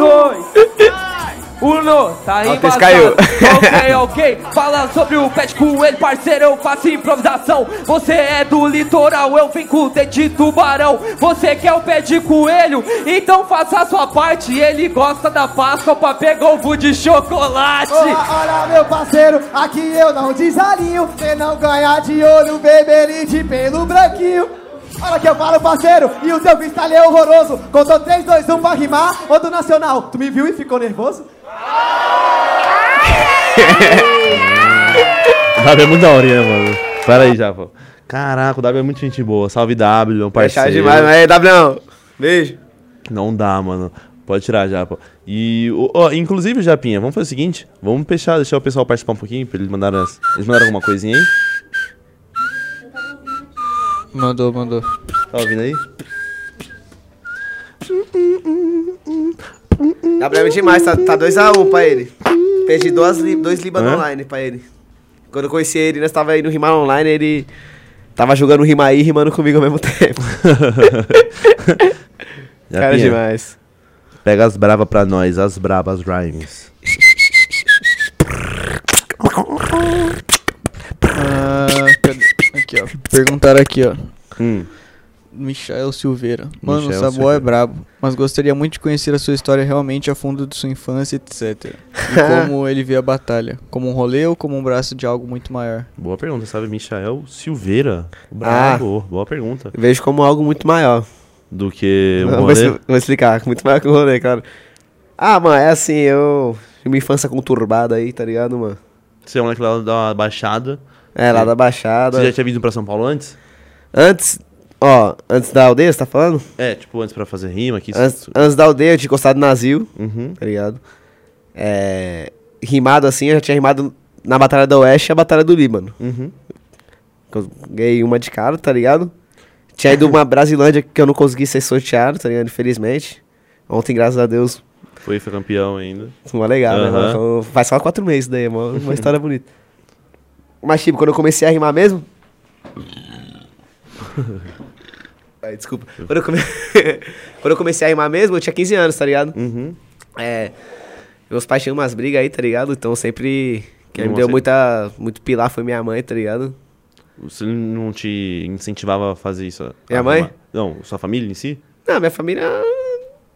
Dois, uno, tá embaçado. caiu. Ok, ok. Fala sobre o pet coelho, parceiro, eu faço improvisação. Você é do litoral, eu venho com o dedo de tubarão. Você quer o pé de coelho? Então faça a sua parte. Ele gosta da Páscoa pra pegar ovo de chocolate. Olha, olha, meu parceiro, aqui eu não desalinho. Cê não ganha de ouro, beber de pelo branquinho. Olha que eu falo, parceiro, e o teu freestyle é horroroso. Contou 3, 2, 1 pra rimar, ou do Nacional. Tu me viu e ficou nervoso? O W é muito da hora, né, mano? Pera aí, já, pô. Caraca, o W é muito gente boa. Salve W, é um Fechado parceiro. demais, mas aí, W, beijo. Não dá, mano. Pode tirar já, pô. E, o- ó, inclusive, Japinha, vamos fazer o seguinte: vamos fechar, deixar o pessoal participar um pouquinho, pra eles mandarem, as- eles mandaram alguma coisinha aí? Mandou, mandou. Tá ouvindo aí? W demais, tá 2x1 pra ele. Perdi duas dois Liban Hã? online pra ele. Quando eu conheci ele, nós tava aí no Rimar Online, ele tava jogando rima aí e rimando comigo ao mesmo tempo. Cara demais. Pega as bravas pra nós, as bravas rhymes. Ah, cadê? Aqui, ó. Perguntaram aqui, ó. Hum. Michael Silveira. Mano, Michael o Silveira. é brabo, mas gostaria muito de conhecer a sua história realmente a fundo de sua infância, etc. E como ele vê a batalha. Como um rolê ou como um braço de algo muito maior? Boa pergunta, sabe? Michael Silveira. Ah. Bravo, boa pergunta. Vejo como algo muito maior. Do que um Vou, rolê. expli- vou explicar, muito maior que o rolê, cara. Ah, mano, é assim, eu. Minha infância conturbada aí, tá ligado, mano? Você é um moleque lá da Baixada. É, lá da Baixada. Você já tinha vindo pra São Paulo antes? Antes, ó, antes da aldeia, você tá falando? É, tipo, antes pra fazer rima aqui. Antes, antes da aldeia, eu tinha encostado no Nazil, Uhum. tá ligado? É, rimado assim, eu já tinha rimado na Batalha do Oeste e a Batalha do Líbano. Uhum. Eu ganhei uma de cara, tá ligado? Tinha ido uma Brasilândia que eu não consegui ser sorteado, tá ligado? Infelizmente. Ontem, graças a Deus, Foi, foi campeão ainda. Mó legal, né? Aham. mano? Faz só quatro meses daí, é mó- uma história bonita. Mas, tipo, quando eu comecei a rimar mesmo. Ai, desculpa. Quando eu, come... quando eu comecei a rimar mesmo, eu tinha 15 anos, tá ligado? Uhum. É. Meus pais tinham umas brigas aí, tá ligado? Então sempre. Quem me deu aceita. muita, muito pilar foi minha mãe, tá ligado? Você não te incentivava a fazer isso? Minha mãe? rimar? Não, sua família em si? Não, minha família.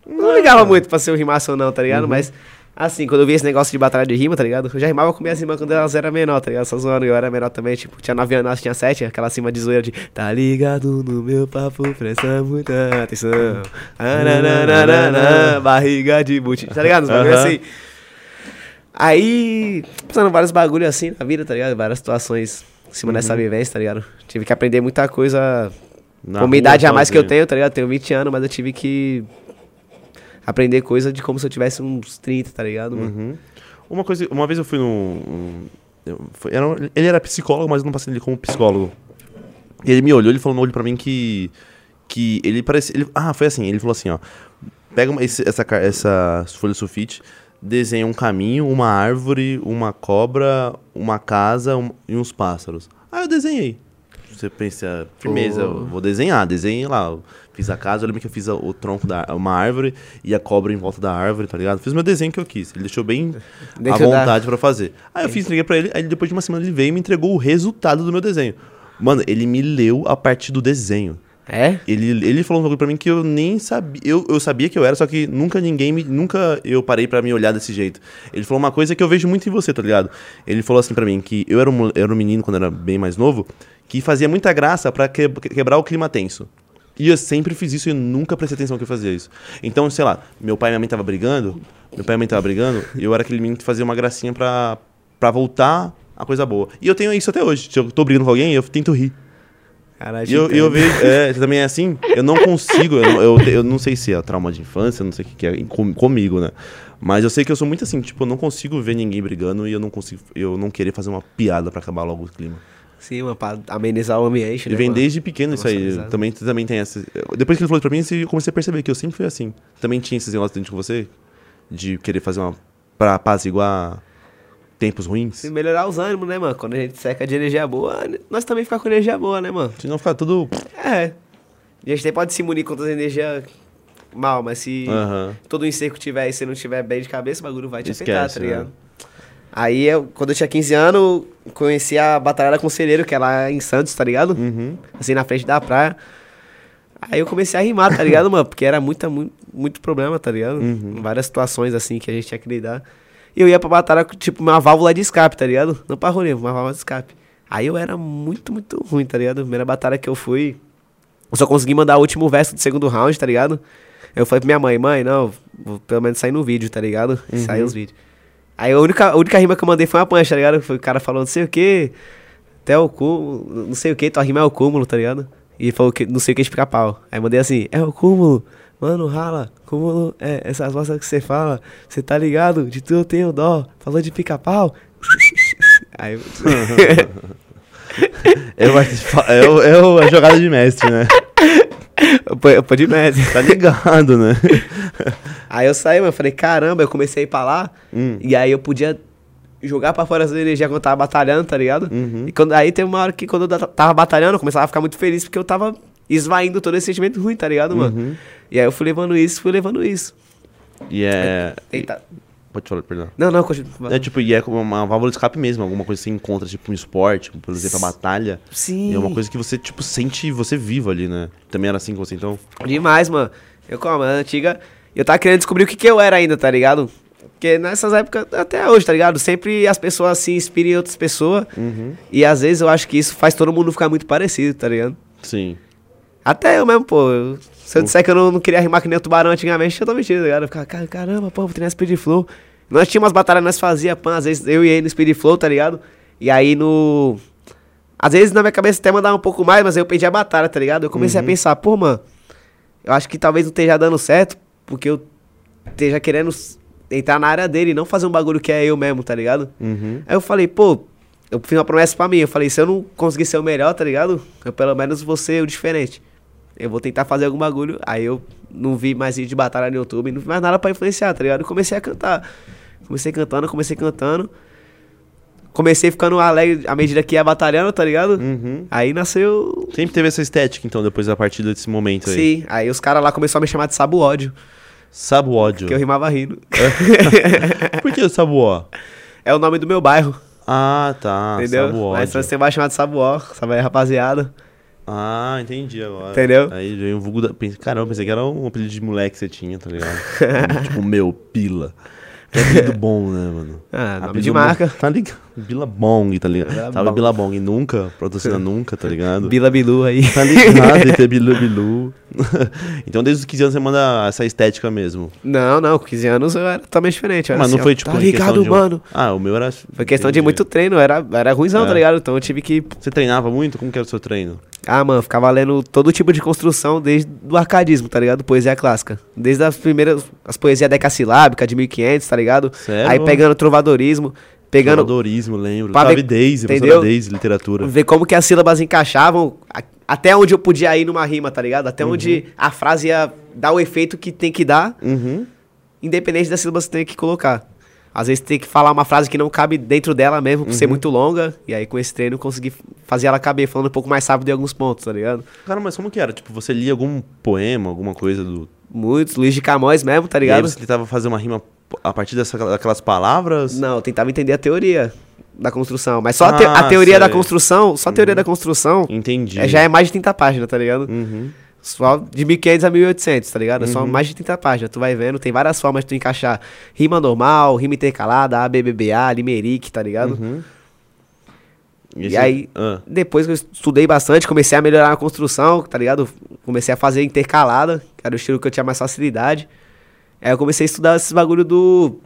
Não ligava muito pra ser um rimaço ou não, tá ligado? Mas. Assim, quando eu vi esse negócio de batalha de rima, tá ligado? Eu já rimava com minhas rimas quando elas eram menor, tá ligado? Só zoando, eu era menor também, tipo, tinha 9 anos, tinha 7, aquela cima de zoeira de Tá ligado no meu papo, presta muita atenção Ananana, barriga de buti, tá ligado? Os bagulho Aham. assim Aí, passando vários bagulhos assim na vida, tá ligado? Várias situações em cima dessa vivência, tá ligado? Tive que aprender muita coisa Na com uma idade a mais que eu tenho, tá ligado? Tenho 20 anos, mas eu tive que aprender coisa de como se eu tivesse uns 30, tá ligado, mano? Uhum. Uma coisa, uma vez eu fui num. um- eu- era ele era psicólogo, mas eu não passei ele como psicólogo. E ele me olhou, ele falou no olho pra mim que. Que ele parecia. Ele, ah, foi assim, ele falou assim, ó. pega uma- esse- essa, essa folha sulfite, desenha um caminho, uma árvore, uma cobra, uma casa um- e uns pássaros. Ah, eu desenhei. Você pensa, firmeza, eu vou desenhar, desenhei lá. Fiz a casa, eu lembro que eu fiz o tronco da uma árvore e a cobra em volta da árvore, tá ligado? Fiz o meu desenho que eu quis. Ele deixou bem à da- vontade pra fazer. Aí eu fiz, entreguei pra ele, aí depois de uma semana ele veio e me entregou o resultado do meu desenho. Mano, ele me leu a partir do desenho. É? Ele, ele falou um bagulho pra mim que eu nem sabia. Eu, eu sabia que eu era, só que nunca ninguém me. Nunca eu parei pra me olhar desse jeito. Ele falou uma coisa que eu vejo muito em você, tá ligado? Ele falou assim pra mim que eu era um, era um menino quando era bem mais novo, que fazia muita graça pra que- quebrar o clima tenso. E eu sempre fiz isso e eu nunca prestei atenção que eu fazia isso. Então, sei lá, meu pai e minha mãe tava brigando, meu pai e minha mãe tava brigando, e eu era aquele menino que fazia uma gracinha pra, pra voltar a coisa boa. E eu tenho isso até hoje. Se eu tô brigando com alguém, eu tento rir. Caralho, E eu, eu vejo, é, você também é assim? Eu não consigo, eu, não- eu, eu não sei se é trauma de infância, não sei o que, que é com- comigo, né? Mas eu sei que eu sou muito assim, tipo, eu não consigo ver ninguém brigando e eu não consigo, eu não querer fazer uma piada pra acabar logo o clima. Sim, mano, pra amenizar o ambiente. E né, vem mano? desde pequeno isso aí. Também, também tem essa. Depois que ele falou isso pra mim, eu comecei a perceber que eu sempre fui assim. Também tinha esses negócios dentro de você? De querer fazer uma. pra apaziguar tempos ruins? Se melhorar os ânimos, né, mano? Quando a gente seca de energia boa, nós também ficamos com energia boa, né, mano? Se não ficar tudo. É. A gente até pode se munir contra as energias mal, mas se todo enseco tiver e você não tiver bem de cabeça, o bagulho vai te afetar, Esquece, tá né? Aí, eu, quando eu tinha 15 anos, conheci a Batalhada Conselheiro, que é lá em Santos, tá ligado? Uhum. Assim, na frente da praia. Aí eu comecei a rimar, tá ligado, mano? Porque era muita, muito, muito problema, tá ligado? Uhum. Várias situações, assim, que a gente tinha que lidar. E eu ia pra batalha tipo, uma válvula de escape, tá ligado? Não pra rolê, uma válvula de escape. Aí eu era muito, muito ruim, tá ligado? Primeira batalha que eu fui, eu só consegui mandar o último verso do segundo round, tá ligado? Eu falei pra minha mãe, mãe, não, vou pelo menos sair no vídeo, tá ligado? E Saiu os vídeos. Aí a única, a única rima que eu mandei foi uma punch, tá ligado? Foi o cara falando, não sei o que, até o cúmulo, não sei o que, tua rima é o cúmulo, tá ligado? E falou que não sei o que de picar pau. Aí mandei assim, é o cúmulo, mano, rala, cúmulo, é essas vozes que você fala, você tá ligado? De tudo eu tenho dó, falou de pica pau. Aí eu... É, fa- é, o- é o- a jogada de mestre, né? média. Tá ligado, né? Aí eu saí, mano, eu falei, caramba, eu comecei a ir pra lá, Hum. e aí eu podia jogar pra fora essa energia quando eu tava batalhando, tá ligado? Uhum. E quando, aí teve uma hora que quando eu ta- tava batalhando, eu começava a ficar muito feliz, porque eu tava esvaindo todo esse sentimento ruim, tá ligado, mano? Uhum. E aí eu fui levando isso, fui levando isso. E é. Eita. Pode falar, perdão. Não, não, continua. É tipo, e é como uma válvula de escape mesmo, alguma coisa que você encontra, tipo, um esporte, por exemplo, a batalha. Sim. E é uma coisa que você, tipo, sente você vivo ali, né? Também era assim com você, então. Demais, mano. Eu, como, a antiga. Eu tava querendo descobrir o que, que eu era ainda, tá ligado? Porque nessas épocas, até hoje, tá ligado? Sempre as pessoas se inspiram em outras pessoas. Uhum. E às vezes eu acho que isso faz todo mundo ficar muito parecido, tá ligado? Sim. Até eu mesmo, pô. eu- se eu disser que eu não, não queria rimar que nem o tubarão antigamente, eu tô mentindo, tá ligado? Eu ficava, "Car- caramba, pô, vou treinar Speed Flow. Nós tínhamos umas batalhas que nós fazia, pã, às vezes eu e ele no Speed Flow, tá ligado? E aí no. Às vezes na minha cabeça até mandava um pouco mais, mas aí eu perdi a batalha, tá ligado? Eu comecei a pensar, pô, mano, eu acho que talvez não esteja dando certo, porque eu esteja querendo entrar na área dele e não fazer um bagulho que é eu mesmo, tá ligado? Uhum. Aí eu falei, pô, eu fiz uma promessa pra mim. Eu falei, se eu não conseguir ser o melhor, tá ligado? Eu pelo menos vou ser o diferente. Eu vou tentar fazer algum bagulho. Aí eu não vi mais vídeo de batalha no YouTube, não vi mais nada pra influenciar, tá ligado? Eu comecei a cantar. Comecei cantando, comecei cantando. Comecei ficando alegre à medida que ia batalhando, tá ligado? Uhum. Aí nasceu. Sempre teve essa estética, então, depois a partir desse momento aí. Sim, aí os caras lá começaram a me chamar de Sabo Ódio, Sabe o ódio. que eu rimava rindo. Por que o Sabuó? é o nome do meu bairro, Ah, tá. entendeu? Sabe o Mas você vai chamar de Sabuó, sabe rapaziada. Ah, entendi agora. Entendeu? Aí veio um vulgo da. Pense... Caramba, pensei que era um apelido de moleque que você tinha, tá ligado? tipo, meu, pila. Que apelido bom, né, mano? Ah, nome Apelido de marca. Tá ligado? Billabong, tá ligado? Tava Billabong nunca, patrocina nunca, tá ligado? Bila Bilu aí. Tá ligado? ET Bilu Bilu. então, desde os 15 anos você manda essa estética mesmo. Não, não, com 15 anos eu era totalmente diferente. era Mas não assim, foi ó, tipo. Tá ligado, de um- mano? Ah, o meu era. Foi questão de entendi. muito treino, era, era ruimzão, É. tá ligado? Então eu tive que. Você treinava muito? Como que era o seu treino? Ah, mano, ficava lendo todo tipo de construção, desde o arcadismo, tá ligado? Poesia clássica. Desde as primeiras. As poesias decassilábicas de 1500, tá ligado? Sério? Aí pegando trovadorismo, pegando. Trovadorismo, lembro. Pra ver- Daisy, entendeu? professora Daisy, literatura. Ver como que as sílabas encaixavam, a- até onde eu podia ir numa rima, tá ligado? Até onde Uhum. a frase ia dá o efeito que tem que dar, Uhum. independente da sílaba que você tem que colocar. Às vezes tem que falar uma frase que não cabe dentro dela mesmo, por ser muito longa, e aí com esse treino eu consegui fazer ela caber falando um pouco mais rápido em alguns pontos, tá ligado? Cara, mas como que era? Tipo, você lia algum poema, alguma coisa do. Muitos, Luiz de Camões mesmo, tá E aí ligado? você tentava fazer uma rima a partir dessa, daquelas palavras? Não, eu tentava entender a teoria da construção, mas só a, te- a Ah, teoria da sei. construção, só a teoria da construção Entendi. é, já é mais de 30 páginas, tá ligado? Uhum. Só de 1500 a 1800, tá ligado? É só mais de 30 páginas. Tu vai vendo, tem várias formas de tu encaixar rima normal, rima intercalada, ABBA, limerick, tá ligado? Uhum. E esse- aí, Ah. depois que eu estudei bastante, comecei a melhorar a construção, tá ligado? Comecei a fazer intercalada, que era o estilo que eu tinha mais facilidade. Aí eu comecei a estudar esses bagulho do,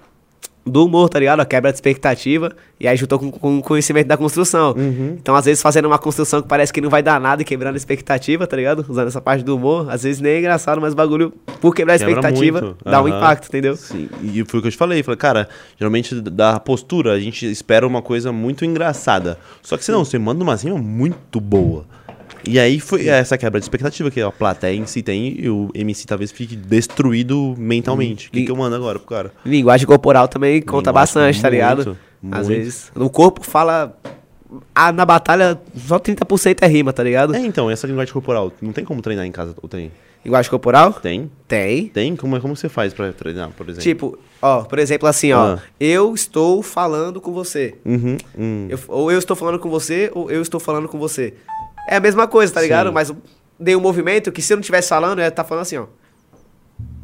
do humor, tá ligado? A quebra de expectativa. E aí juntou com, com o conhecimento da construção. Uhum. Então, às vezes, fazendo uma construção que parece que não vai dar nada e quebrando a expectativa, tá ligado? Usando essa parte do humor. Às vezes nem é engraçado, mas o bagulho, por quebrar a Quebra expectativa, dá um impacto, entendeu? Sim, e foi o que eu te falei. Falei, cara, geralmente da postura a gente espera uma coisa muito engraçada. Só que você não, você manda uma rima muito boa. E aí foi essa quebra de expectativa que a plateia em si tem e o MC talvez fique destruído mentalmente. O que, que eu mando agora pro cara? Linguagem corporal também conta Linguagem, bastante, tá ligado? muito, Às vezes. O corpo fala. Ah, na batalha, só 30% é rima, tá ligado? É, então, essa linguagem corporal, não tem como treinar em casa, ou tem? Linguagem corporal? Tem? Tem. Tem? Como, é- como você faz pra treinar, por exemplo? Tipo, ó, por exemplo, assim, ó. Ah. Eu estou falando com você. Uhum, hum. Eu- ou eu estou falando com você, ou eu estou falando com você. É a mesma coisa, tá ligado? Sim. Mas dei um movimento que se eu não estivesse falando, eu ia estar falando assim, ó.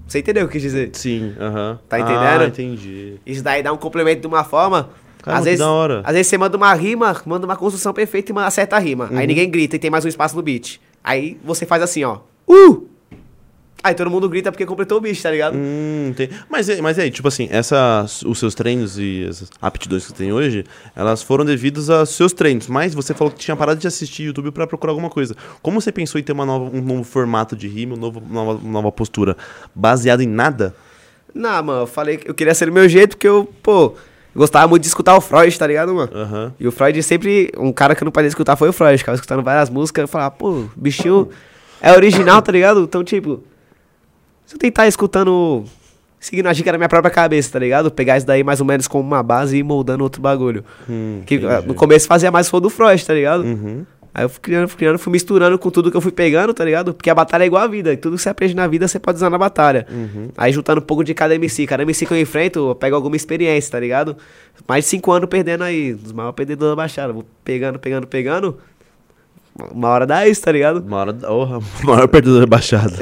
Você entendeu o que eu quis dizer? Sim, aham. Tá Ah, entendendo? entendi. Isso daí dá um complemento de uma forma. Caramba, às vezes, da hora. às vezes você manda uma rima, manda uma construção perfeita e acerta a rima. Uhum. Aí ninguém grita e tem mais um espaço no beat. Aí você faz assim, ó. Uh! Aí todo mundo grita porque completou o beat, tá ligado? Hum, tem. Mas, e- mas aí, tipo assim, essas, os seus treinos e essas aptidões que você tem hoje, elas foram devidas aos seus treinos. Mas você falou que tinha parado de assistir YouTube pra procurar alguma coisa. Como você pensou em ter uma nova, um novo formato de rima, uma nova, nova, postura? Baseado em nada? Não, mano, eu falei que eu queria ser do meu jeito porque eu, pô, gostava muito de escutar o Freud, tá ligado, mano? Aham. E o Freud sempre. Um cara que eu não podia escutar foi o Freud. Ficava escutando várias músicas. Eu falava, pô, bichinho é original, tá ligado? Então, tipo. Se eu tentar escutando. Seguindo a dica da minha própria cabeça, tá ligado? Pegar isso daí mais ou menos como uma base e ir moldando outro bagulho. Hum, que entendi. ah, no começo fazia mais foi do Freud, tá ligado? Uhum. Aí eu fui criando, fui criando, fui misturando com tudo que eu fui pegando, tá ligado? Porque a batalha é igual a vida. Tudo que você aprende na vida, você pode usar na batalha. Uhum. Aí juntando um pouco de cada MC. Cada MC que eu enfrento, eu pego alguma experiência, tá ligado? Mais de cinco anos perdendo aí. Dos maiores perdedores da Baixada. Vou pegando, pegando, pegando. Uma hora dá isso, tá ligado? Uma hora. Oh, maior perdedor da baixada.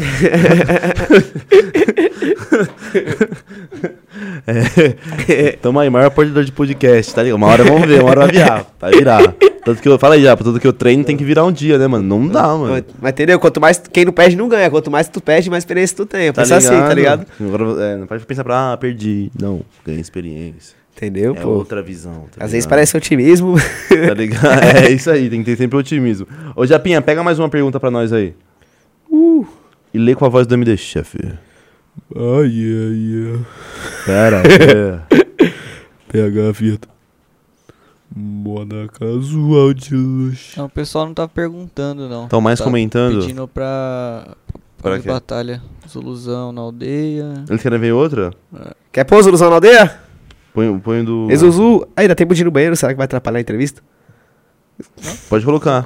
é. Tamo aí, maior perdedor de podcast, tá ligado? Uma hora vamos ver, uma hora vai virar. Vai virar. Tanto que eu. Fala aí, já, tudo que eu treino tem que virar um dia, né, mano? Não dá, mano. Mas, entendeu? Quanto mais. Quem não perde, não ganha. Quanto mais tu perde, mais experiência tu tem. Pensa assim, tá ligado? Agora, é, não pode pensar pra, ah, perdi. Não, ganhei experiência. Entendeu, É pô? outra visão. tá Às vezes parece otimismo. Tá ligado? É isso aí, tem que ter sempre otimismo. Ô, Japinha, pega mais uma pergunta pra nós aí. Uh. E lê com a voz do MD, chefe. Ai, ai, ai. Pera, é. Pega a vida. Moda casual de luxo. Não, o pessoal não tá perguntando, não. Tão mais Tá comentando? Pedindo pra. Pra quê? batalha. Ilusão na aldeia. Eles querem ver outra? Quer pôr ilusão na aldeia? Põe, põe o do. Exuzu. Aí dá tempo de ir no banheiro. Será que vai atrapalhar a entrevista? Pode colocar.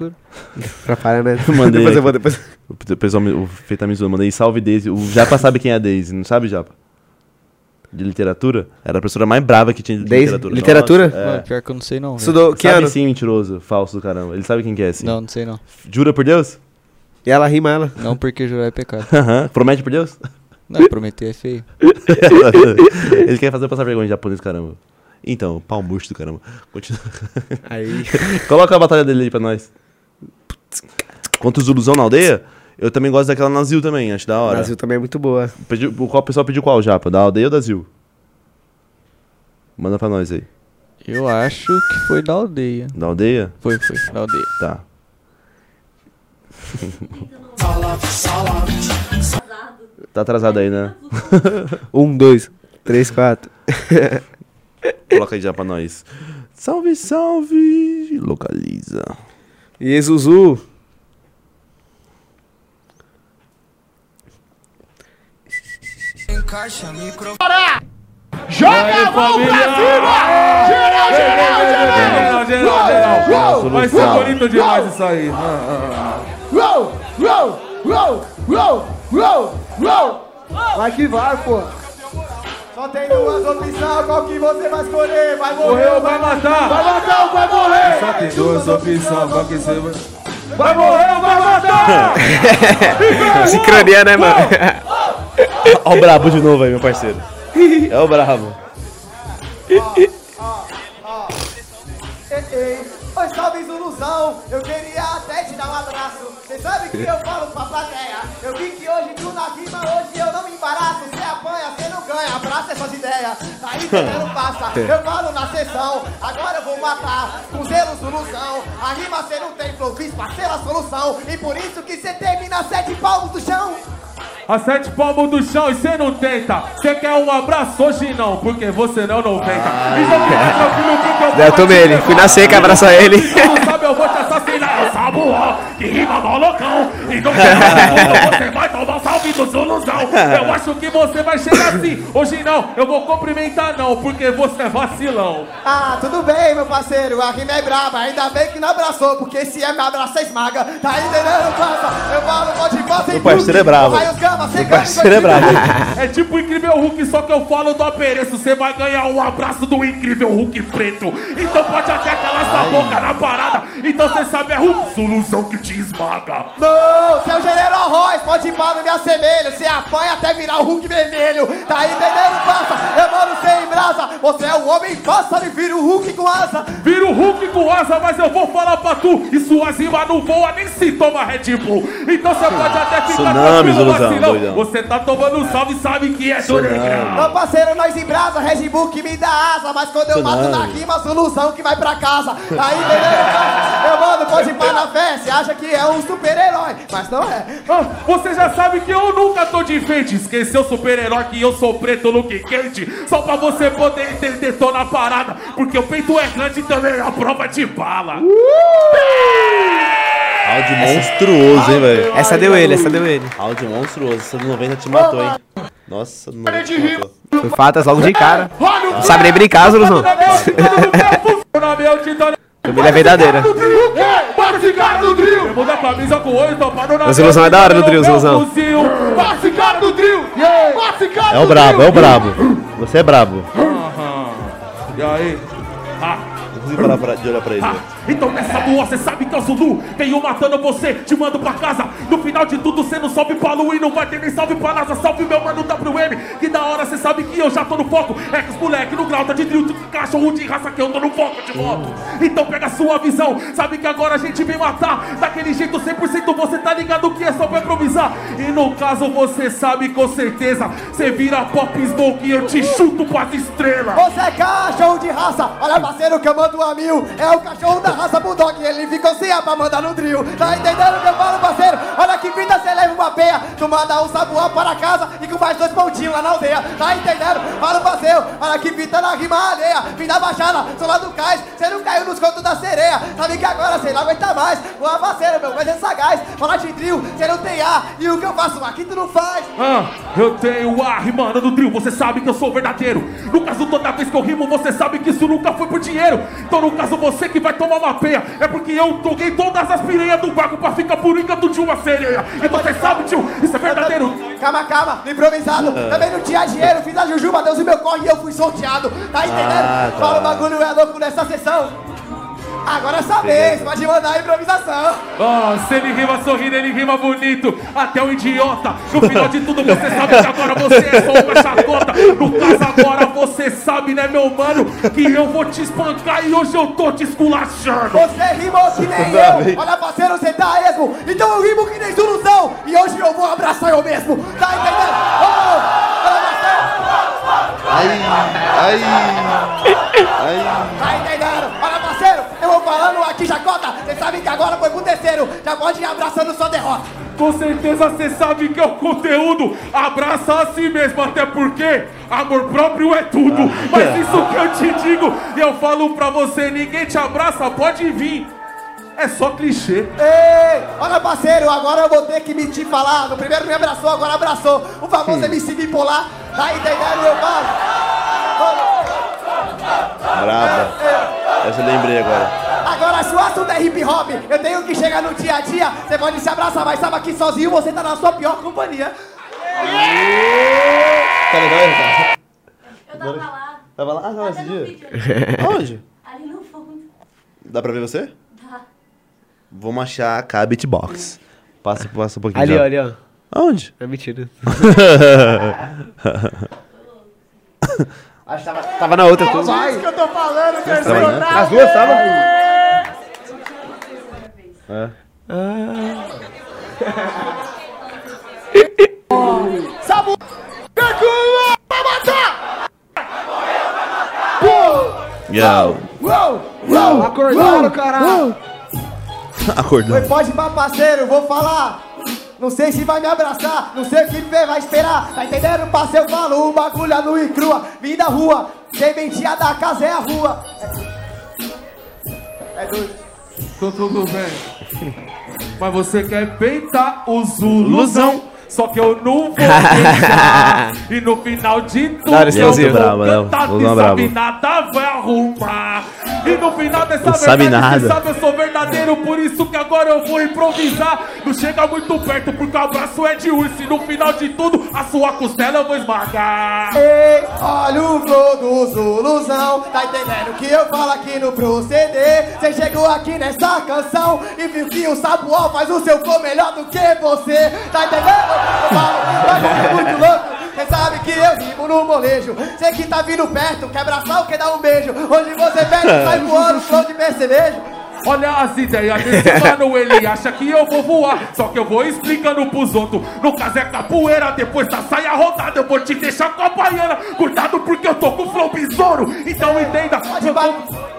Atrapalha, né? Mandei depois eu vou, depois. O pessoal, me- o Feita me zoou, mandei salve Daisy. O Japa sabe quem é a Daisy, não sabe, Japa? De literatura? Era a professora mais brava que tinha de Daisy? literatura. Literatura? Nossa, é. Mano, pior que eu não sei não. Estudou que sabe ano? sim, mentiroso, falso do caramba. Ele sabe quem que é, sim. Não, não sei não. Jura por Deus? E ela rima ela. Não porque jurar é pecado. Aham. Promete por Deus? Não, prometer é feio. Ele quer fazer eu passar vergonha em japonês, caramba. Então, pau murcho do caramba. Continua. Aí. Coloca a batalha dele aí pra nós. Contra os Zuluzão na aldeia? Eu também gosto daquela na Zil também, acho da hora. Brasil também é muito boa. Pediu, o qual o pessoal pediu qual, Japa? Da aldeia ou da Zil? Manda pra nós aí. Eu acho que foi da aldeia. Da aldeia? Foi, foi, da aldeia. Tá. Tá atrasado aí, né? Um, dois, três, quatro. Coloca aí já pra nós. Salve, salve! Localiza. E Exuzu. caixa, micro. Joga a mão pra cima! Geral, geral, geral! Geral, geral, geral. Vai ser bonito demais isso aí. Uou, uou, uou, uou, uou! Vai que vai, pô! Só tem duas opções, qual que você vai escolher? Vai morrer ou vai matar. Vai matar ou vai morrer? Só tem duas opções, qual que você vai... Vai morrer ou vai matar? Sincronia, né, mano? Ó o brabo de novo aí, meu parceiro. É o brabo. Oi, salve Zuluzão, eu queria até te dar um abraço. Cê sabe que eu falo pra plateia. Eu vi que hoje tu na abraça ideias. Aí não passa, eu falo na sessão. Agora eu vou matar, com zelo Zuluzão. A rima cê não tem flow, fiz parceiro a solução. E por isso que cê termina sete palmos do chão. A sete palmos do chão e cê não tenta. Cê quer um abraço hoje não, porque você não 90. Então fica tranquilo porque eu vou Eu tomei ele, fui na seca abraçar ele. Não sabe, eu vou te assassinar. Eu sabo, ó, que rima mó loucão. E não quer você vai tomar um salve do Zuluzão. Eu acho que você vai chegar assim. Hoje não, eu vou cumprimentar não, porque você é vacilão. Ah, tudo bem, meu parceiro, a rima é braba, ainda bem que não abraçou, porque se é me abraça, esmaga. Tá entendendo, passa? Eu falo, pode fazer Meu parceiro é brabo. Vai os gama, cê Meu parceiro é brabo. É tipo o incrível Hulk, só que eu falo do apereço. Você vai ganhar um abraço do incrível Hulk preto. Então pode até calar essa boca na parada. Então você sabe, é Hulk, solução que te esmaga. Não, seu General Royce, pode ir para não me assemelha. Você apanha até virar o Hulk vermelho. Tá entendendo, passa? Eu mando sem brasa. Você é o homem pássaro e vira o Hulk com asa. Vira o Hulk com asa, mas eu vou falar pra tu. E suas rimas não voa nem se toma Red Bull. Então você pode até ficar Tsunami, tranquilo, Zuluzão, vacilão. doidão. Você tá tomando um salve, sabe que é do negrão. Meu parceiro, nós em brasa, Red Bull que me dá asa. Mas quando eu mato na Tsunami. rima, solução que vai pra casa. Tá entendendo, passa? Eu mando, pode ir para na fé. Você acha que é um super-herói, mas não é. Ah, Você já sabe que eu nunca tô de enfeite. Esqueceu super-herói que eu sou preto, look quente. Só pra você poder entender, tô na parada. Porque o peito é grande e também é a prova de bala. Áudio monstruoso, hein, velho. Essa deu ele, essa deu ele. Áudio monstruoso. Essa do 90 te matou, hein. Nossa, do 90 te matou. Foi fatas logo de cara. Não sabe nem brincar, Zuluzão. Família verdadeira. Cara do drill! Muda a camisa com oito, topado na O Zuluzão é da hora do drill! Bate cara É o brabo, é o brabo. Você é brabo. E aí? Ah, Não consigo parar de olhar pra ele. Então nessa lua, cê sabe que é o Zulu Venho matando você, te mando pra casa. No final de tudo, cê não sobe pra lua E não vai ter nem salve pra NASA Salve meu mano WM Que da hora cê sabe que eu já tô no foco. É que os moleque no grau tá de De cachorro de raça que eu tô no foco de moto Então pega sua visão. Sabe que agora a gente vem matar. Daquele jeito 100% você tá ligado que é só pra improvisar. E no caso você sabe com certeza. Cê vira pop smoke e eu te chuto pras estrelas. Você é cachorro de raça, olha parceiro que eu mando a mil. É o cachorro da raça Bulldog, ele ficou sem a pra mandar no drill. Tá entendendo o que eu falo parceiro? Olha que vida, cê leva uma peia Tu manda um sabuão para casa e com mais dois pontinhos lá na aldeia. Tá entendendo? Fala parceiro, olha que vida na rima alheia. Vim da baixada, sou lá do cais. Cê não caiu nos contos da sereia. Sabe que agora cê não aguenta mais. Boa parceiro, meu, mas é sagaz. Fala de drill, cê não tem ar E o que eu faço aqui tu não faz. Ah, eu tenho a rimando do drill, você sabe que eu sou verdadeiro. No caso, toda vez que eu rimo, você sabe que isso nunca foi por dinheiro. Então, no caso, você que vai tomar uma peia, é porque eu toquei todas as piranhas do barco pra ficar por encanto de uma sereia. E você sabe, tio, isso é verdadeiro. Calma, calma, no improvisado. Também não tinha dinheiro, fiz a jujuba, Deus e meu corre e eu fui sorteado. Tá entendendo? Ah, tá. Fala o bagulho é louco nessa sessão. Agora é essa vez, pode mandar a improvisação. Ah, se ele rima sorrindo, ele rima bonito. Até o idiota. No final de tudo, você sabe que agora você é só uma chacota. No caso, agora você sabe, né, meu mano, que eu vou te espancar e hoje eu tô te esculachando. Você rimou que nem eu. Olha, parceiro, você tá esmo. Então eu rimo que nem solução. E hoje eu vou abraçar eu mesmo. Tá entendendo? Oh. Ai, ai, ai. Tá entendendo? Olha, eu vou falando aqui, Jacota. Você sabe que agora foi pro terceiro. Já pode ir abraçando sua derrota. Com certeza você sabe que é o conteúdo. Abraça a si mesmo, até porque amor próprio é tudo. Mas isso que eu te digo, e eu falo pra você: ninguém te abraça, pode vir. É só clichê. Ei, olha parceiro, agora eu vou ter que me te falar. No primeiro me abraçou, agora abraçou. O famoso MC bipolar. Tá entendendo, meu mano? Braba. Essa eu lembrei agora. Agora, se o assunto é hip hop, eu tenho que chegar no dia a dia. Você pode se abraçar, mas sabe que sozinho você tá na sua pior companhia. Tá legal, Ricardo? Eu tava lá. Tava lá? Ah, não, esse dia? vídeo. Aonde? Ali no fundo. Dá pra ver você? Tá. Vamos achar a beatbox. Passa, passa um pouquinho. Ali, já. ó, ali, ó. Aonde? É mentira. Acho que tava, tava na outra, tu. Isso que eu tô falando, Tava, né? personagem. As duas tava? É. Sabu... Pra matar! Yo. Uou, uou, Acordaram, caralho. Acordou. Oi, pode ir pra parceiro, vou falar. Não sei se vai me abraçar, não sei o que vê, vai esperar. Tá entendendo, parceiro? Eu falo, o bagulho é nu e crua. Vida rua, quem mentia da casa é a rua. É, é doido. Tô tudo bem. Mas você quer peitar o Zuluzão? Só que eu não vou deixar. e no final de tudo, Da hora esse eu vou cantar. Quem é sabe nada vai arrumar. E no final dessa Não sabe verdade, nada. sabe, eu sou verdadeiro. Por isso que agora eu vou improvisar. Não chega muito perto, porque o abraço é de urso. E no final de tudo, a sua costela eu vou esmagar. Ei, olha o flow do Zuluzão Tá entendendo que eu falo aqui no proceder Cê chegou aqui nessa canção E viu que o Sabuol faz o seu flow melhor do que você Tá entendendo? Eu mas é muito louco Cê sabe que eu rimo no molejo Cê que tá vindo perto, quer abraçar ou quer dar um beijo Hoje você pede, sai voando, flow de percevejo Olha as ideias desse mano, ele acha que eu vou voar. Só que eu vou explicando pros outros. No caso é capoeira, depois da saia rodada, eu vou te deixar com a baiana. Cuidado porque eu tô com flow besouro. Então entenda. Pode ba-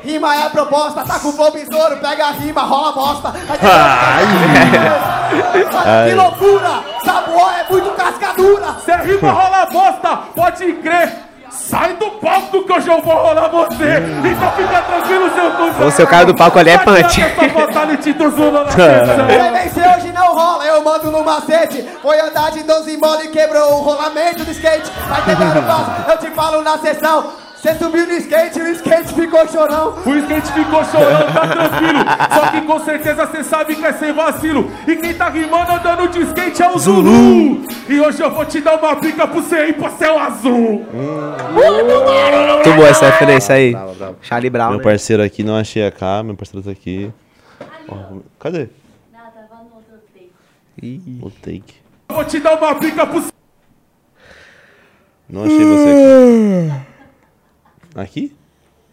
Rima é a proposta, tá com flow besouro, pega a rima, rola bosta. Ai, que loucura! Sabuó é muito cascadura! Se a rima rola bosta, pode crer. Sai do palco que hoje eu vou rolar você. Então fica tranquilo, seu cuzão. O seu cara do palco ali é Vai punch. Você vencer hoje não rola, eu mando no macete. Foi andar de 12 mola e quebrou o rolamento do skate. Tá entendendo, Paulo? Eu te falo na sessão. Você subiu no skate e o skate ficou chorão. O skate ficou chorando, tá tranquilo. Só que com certeza cê sabe que é sem vacilo. E quem tá rimando andando de skate é o Zulu. E hoje eu vou te dar uma pica pro você ir pro céu azul. Muito boa essa referência aí. Bravo, bravo. Charlie Brown. Meu né? parceiro aqui, não achei a K, meu parceiro tá aqui. Cadê? Não, tava no outro take. Ih. O take. Eu vou te dar uma pica pro. Não achei você aqui.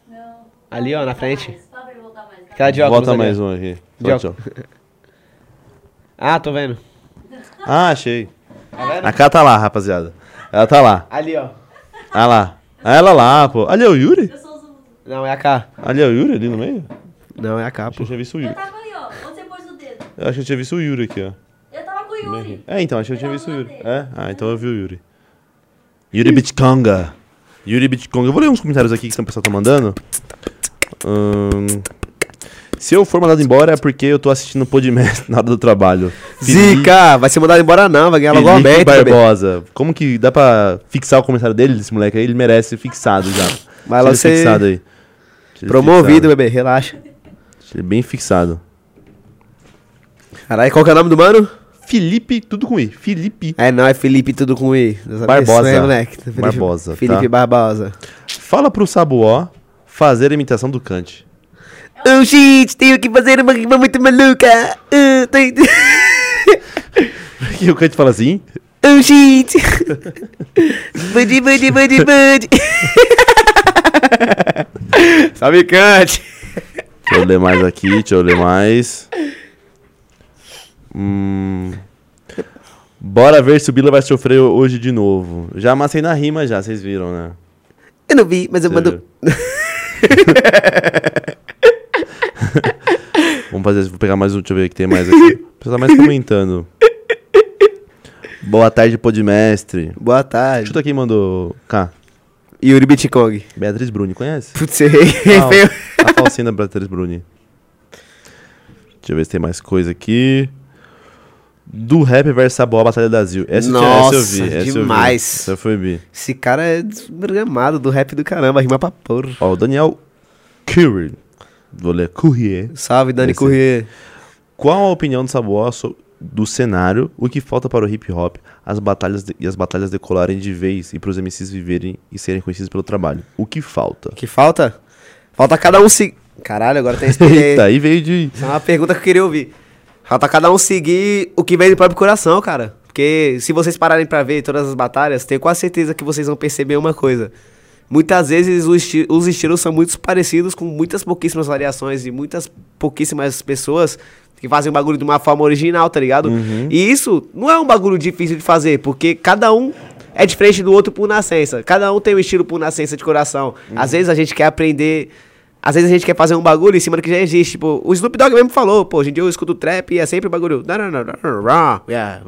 Não. Ali, ó, na frente. Voltar mais. Aquela de óculos Bota ali, mais um aqui. De Volte, ó. Ah, tô vendo. Ah, achei. Tá vendo? A K tá lá, rapaziada. Ela tá lá. Ali, ó. Ah lá. Ah, ela lá, pô. Ali é o Yuri? Eu sou o Zulu. Não, é a K. Ali é o Yuri ali no meio? Não, é a K, Acho que pô. eu tinha visto o Eu Yuri. tava ali, ó. Onde você pôs o dedo? Eu acho que eu tinha visto o Yuri aqui, ó. Eu tava com o Yuri. É, então, acho que eu tinha Ele visto o Yuri. lado É? Ah, então eu vi o Yuri. Yuri Bitconga. Yuri Bitconga. Eu vou ler uns comentários aqui que o pessoal tá mandando. Ahn, se eu for mandado embora é porque eu tô assistindo Podmestre na hora do trabalho. Zica! Vai ser mandado embora não, vai ganhar logo Felipe aberto. bebê. Barbosa. Como que dá pra fixar o comentário dele, desse moleque aí? Ele merece fixado já. Vai lá ser fixado aí. Deixa Promovido, fixado. bebê, relaxa. Deixa ele bem fixado. Caralho, qual que é o nome do mano? Felipe, tudo com I. Felipe. É, não, é Felipe tudo com I. Barbosa. vez, né? Felipe, Barbosa, Felipe tá. Barbosa. Fala pro Sabuó fazer a imitação do Kant. Oh, shit, tenho que fazer uma rima muito maluca. Uh, que o Kant fala assim? oh, shit. Budi, budi, budi, budi. Salve, Cante. Deixa eu ler mais aqui, deixa eu ler mais. Hum. Bora ver se o Bila vai sofrer hoje de novo. Já amassei na rima já, vocês viram, né? Eu não vi, mas eu mando... Vamos fazer, vou pegar mais um, deixa eu ver o que tem mais aqui. O pessoal tá mais comentando. Boa tarde, podmestre. Boa tarde. Chuta quem mandou. Cá. Yuri Bitcong. Beatriz Bruni, conhece? Putz, errei. Ah, a falsinha da Beatriz Bruni. Deixa eu ver se tem mais coisa aqui. Do rap versus Saboa, Batalha da Zil. Essa, Nossa, essa eu vi. Essa demais. Eu vi. Essa foi vi. Esse cara é desgramado do rap do caramba, rima pra porra. Ó, o Daniel Curry. Vou ler Courrier. Salve, Dani Esse- Corrêa. Qual a opinião do Saboa so- do cenário, o que falta para o hip hop, as batalhas de- e as batalhas decolarem de vez e para os MCs viverem e serem conhecidos pelo trabalho? O que falta? O que falta? Falta cada um seguir. Caralho, agora tem esse. Eita, aí veio de. Essa é uma pergunta que eu queria ouvir. Falta cada um seguir o que vem do próprio coração, cara. Porque se vocês pararem pra ver todas as batalhas, tenho quase certeza que vocês vão perceber uma coisa. Muitas vezes os, esti- os estilos são muito parecidos, com muitas pouquíssimas variações e muitas pouquíssimas pessoas que fazem o bagulho de uma forma original, tá ligado? E isso não é um bagulho difícil de fazer, porque cada um é diferente do outro por nascença. Cada um tem um estilo por nascença de coração. Às vezes a gente quer aprender às vezes a gente quer fazer um bagulho em cima do que já existe. Tipo, o Snoop Dogg mesmo falou, pô, hoje em dia eu escuto trap e é sempre o bagulho. Yeah.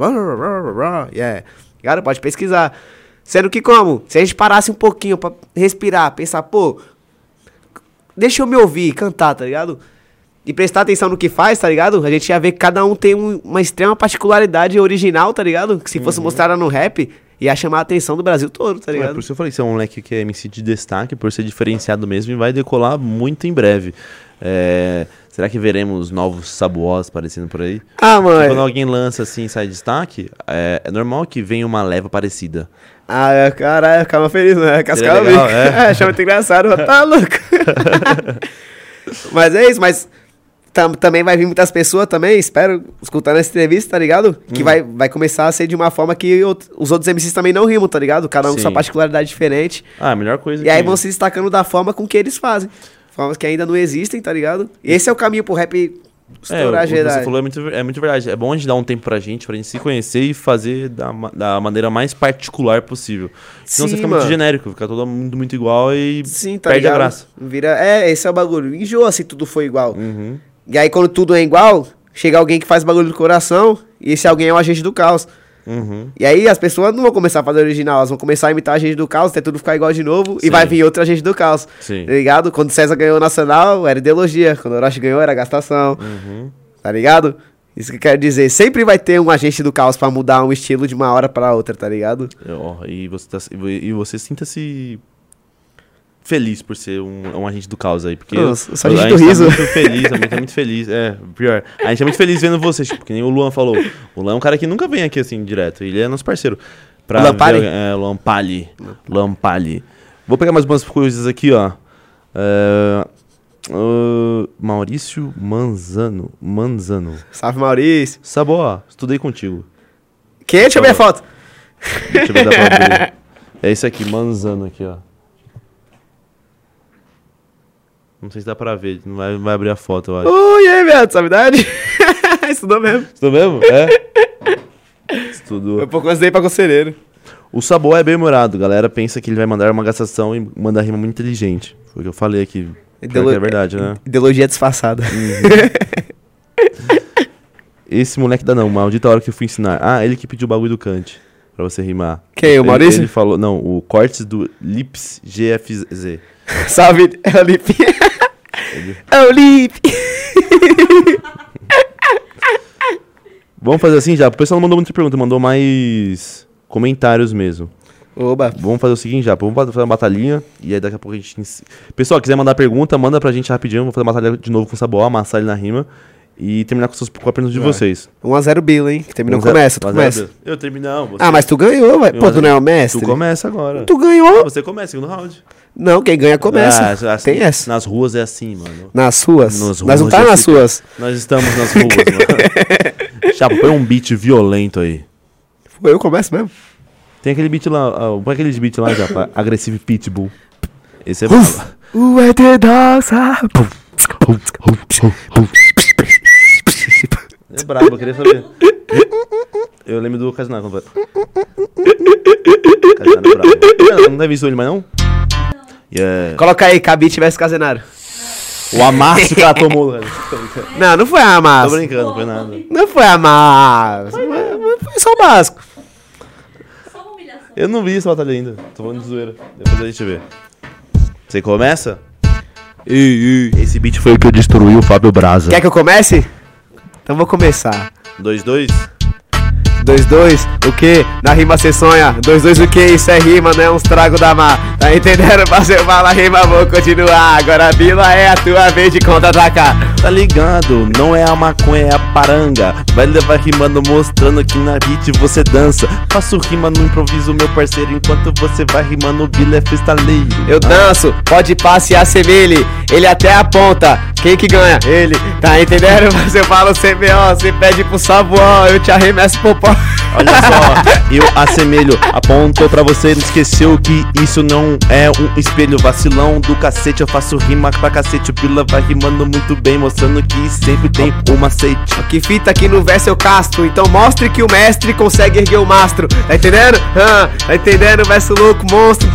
Yeah. Cara, pode pesquisar. Sendo que como? Se a gente parasse um pouquinho pra respirar, pensar, pô, deixa eu me ouvir, cantar, tá ligado? E prestar atenção no que faz, tá ligado? A gente ia ver que cada um tem um- uma extrema particularidade original, tá ligado? Que se fosse mostrada no rap, ia chamar a atenção do Brasil todo, tá É, ligado? por isso eu falei, você é um moleque que é MC de destaque, por ser diferenciado mesmo, e vai decolar muito em breve. É, será que veremos novos sabuós aparecendo por aí? Ah, mano. Quando alguém lança assim e sai de destaque, é, é normal que venha uma leva parecida. Ah, é, caralho, ficava feliz, né? Cascava bem. é. É, achava muito engraçado, tá louco. mas é isso, mas tam- também vai vir muitas pessoas também, espero, escutando essa entrevista, tá ligado? Hum. Que vai, vai começar a ser de uma forma que out- os outros MCs também não rimam, tá ligado? Cada um com sua Sim. particularidade diferente. Ah, a melhor coisa E aí que- vão se destacando da forma com que eles fazem. Formas que ainda não existem, tá ligado? E esse é o caminho pro rap É, estourar que geral. você falou é muito, é muito verdade. É bom a gente dar um tempo pra gente, pra gente se conhecer e fazer da, da maneira mais particular possível. Senão Sim, você fica muito mano. genérico, fica todo mundo muito igual e Sim, tá perde ligado? a graça. Vira, é, esse é o bagulho. Enjoa se tudo for igual. Uhum. E aí, quando tudo é igual, chega alguém que faz bagulho do coração, e esse alguém é o agente do caos. Uhum. E aí as pessoas não vão começar a fazer original, elas vão começar a imitar a agente do caos, até tudo ficar igual de novo, Sim. e vai vir outro agente do caos. Sim. Tá ligado? Quando César ganhou o Nacional, era ideologia. Quando o Orochi ganhou, era gastação. Uhum. Tá ligado? Isso que eu quero dizer. Sempre vai ter um agente do caos pra mudar um estilo de uma hora pra outra, tá ligado? Ó, e você, tá- e você sinta-se feliz por ser um, um agente do caos aí. Porque eu sou a agente gente do riso. Tá muito feliz, a gente tá muito feliz. É, pior. A gente é muito feliz vendo vocês, tipo, que nem o Luan falou. O Luan é um cara que nunca vem aqui assim direto. Ele é nosso parceiro. Pra O Luan Pali? ver- É, Luan Pali. Luan Pali. Vou pegar mais umas coisas aqui, ó. Ah, Maurício Manzano. Manzano. Salve, Maurício. Sabó, estudei contigo. Quem? Deixa eu ver a foto. Deixa eu ver da foto dele. É isso aqui, Manzano aqui, ó. Não sei se dá pra ver, não vai, vai abrir a foto, eu acho. Oi, e aí, viado, sabe idade? Estudou mesmo. Estudou mesmo? É? Estudou. Eu pouco antes dei pra conselheiro. O Sabor é bem humorado, galera pensa que ele vai mandar uma gastação e mandar rima muito inteligente. Foi o que eu falei aqui. Pior que Ideo- É verdade, né? Ideologia disfarçada. Esse moleque dá não, maldita hora que eu fui ensinar. Ah, ele que pediu o bagulho do Kant. Pra você rimar. Quem, o Ele- Maurício? Ele falou, não, o Cortes do Lips GFZ. Salve, é o Lip. É o Lip. Vamos fazer assim já. O pessoal não mandou muita pergunta, mandou mais comentários mesmo. Oba. Vamos fazer o seguinte já, vamos fazer uma batalhinha e aí daqui a pouco a gente. Pessoal, quiser mandar pergunta, manda pra gente rapidinho. Vamos fazer uma batalha de novo com o Saboá, amassar ele na rima e terminar com, seus, com a de Vai. vocês. 1x0 Bill, hein? Que terminou, Um começa, tu começa. Eu termino, não. Você, Ah, mas tu ganhou, vai. Pô, tu não é o mestre? Tu começa agora. Tu ganhou. Ah, Você começa, segundo round. Não, quem ganha começa. Ah, assim, Tem essa. Nas ruas é assim, mano. Nas suas? Nas Nós não ruas tá é nas assim. suas. Nós estamos nas ruas, mano. Chapa, põe um beat violento aí. Foi eu começo mesmo. Tem aquele beat lá, ah, põe aquele beat lá, Japa. Agressive Pitbull. Esse é brabo. O ET dança. É brabo, eu queria saber. Eu lembro do Casinaro quando vai. É brabo. Não, não deve visto ele mais não? Yeah. Coloca aí, Cabit tivesse Casenaro. O amasso que ela tomou, velho. Não, não foi a Tô brincando, não foi nada. Não foi a massa. Foi, foi só o básico. Só uma humilhação. Eu não vi essa batalha ainda. Tô falando de zoeira. Depois a gente vê. Você começa? Esse beat foi o que eu destruí o Fábio Braza. Quer que eu comece? Então vou começar. 2-2? 2-2, o que? Na rima cê sonha. 2-2 o que? Isso é rima, não é uns trago da má. Tá entendendo? Mas eu falo a rima, vou continuar. Agora, Bila, é a tua vez de contra-atacar. Tá ligado? Não é a maconha, é a paranga. Vai levar rimando, mostrando que na beat você dança. Faço rima no improviso, meu parceiro. Enquanto você vai rimando, o Bila é freestaleiro. Eu danço, pode passe e assemelhe. Ele até aponta. Quem que ganha? Ele. Tá entendendo? Mas eu falo CBO, você pede pro sabuó, eu te arremesso popó. Olha só, eu assemelho, apontou pra você, não esqueceu que isso não é um espelho vacilão do cacete. Eu faço rima pra cacete, o Bila vai rimando muito bem, mostrando que sempre tem um macete. Que fita aqui no verso eu castro. Então mostre que o mestre consegue erguer o mastro. Tá entendendo? Ah, tá entendendo? Verso louco, monstro.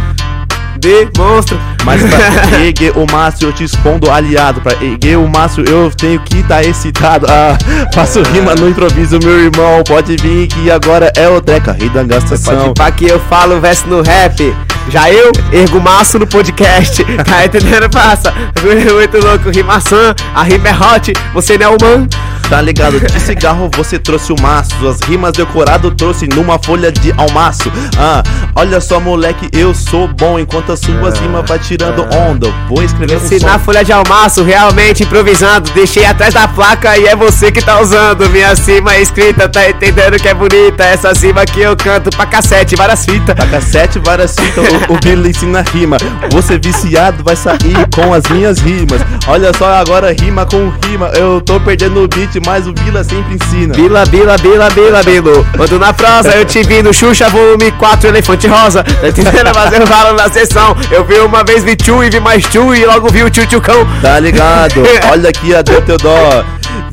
De monstro. Mas pra erguer o mastro eu te expondo aliado. Pra erguer o mastro eu tenho que tá excitado. Ah, faço rima no improviso, meu irmão. Pode vir que agora é o treca, rei da gastação. Pode pá que eu falo verso no rap. Já eu ergo maço no podcast. Tá entendendo, passa? Muito louco, rimação. A rima é hot, você não é humano. Tá ligado? De cigarro você trouxe o maço. As rimas decorado trouxe numa folha de almaço. Ah, olha só, moleque, eu sou bom. Enquanto as suas rimas vai tirando onda. Vou escrever um Se na som. folha de almaço, realmente improvisando. Deixei atrás da placa e é você que tá usando. Minha cima escrita, tá entendendo que é bonita? Essa cima que eu canto pra cassete, várias fitas. Pra cassete, várias fitas, o, o Bila ensina rima. Você viciado vai sair com as minhas rimas. Olha só, agora rima com rima. Eu tô perdendo o beat, mas o Bila sempre ensina. Bila, bila, bila, bila, bilo. Quando na prosa eu te vi no Xuxa, volume 4, Elefante Rosa. Tá entendendo? Mas eu falo na sessão. Eu vi uma vez, vi tchu e vi mais tchu e logo vi o tchu tchu cão. Tá ligado? Olha aqui a dó.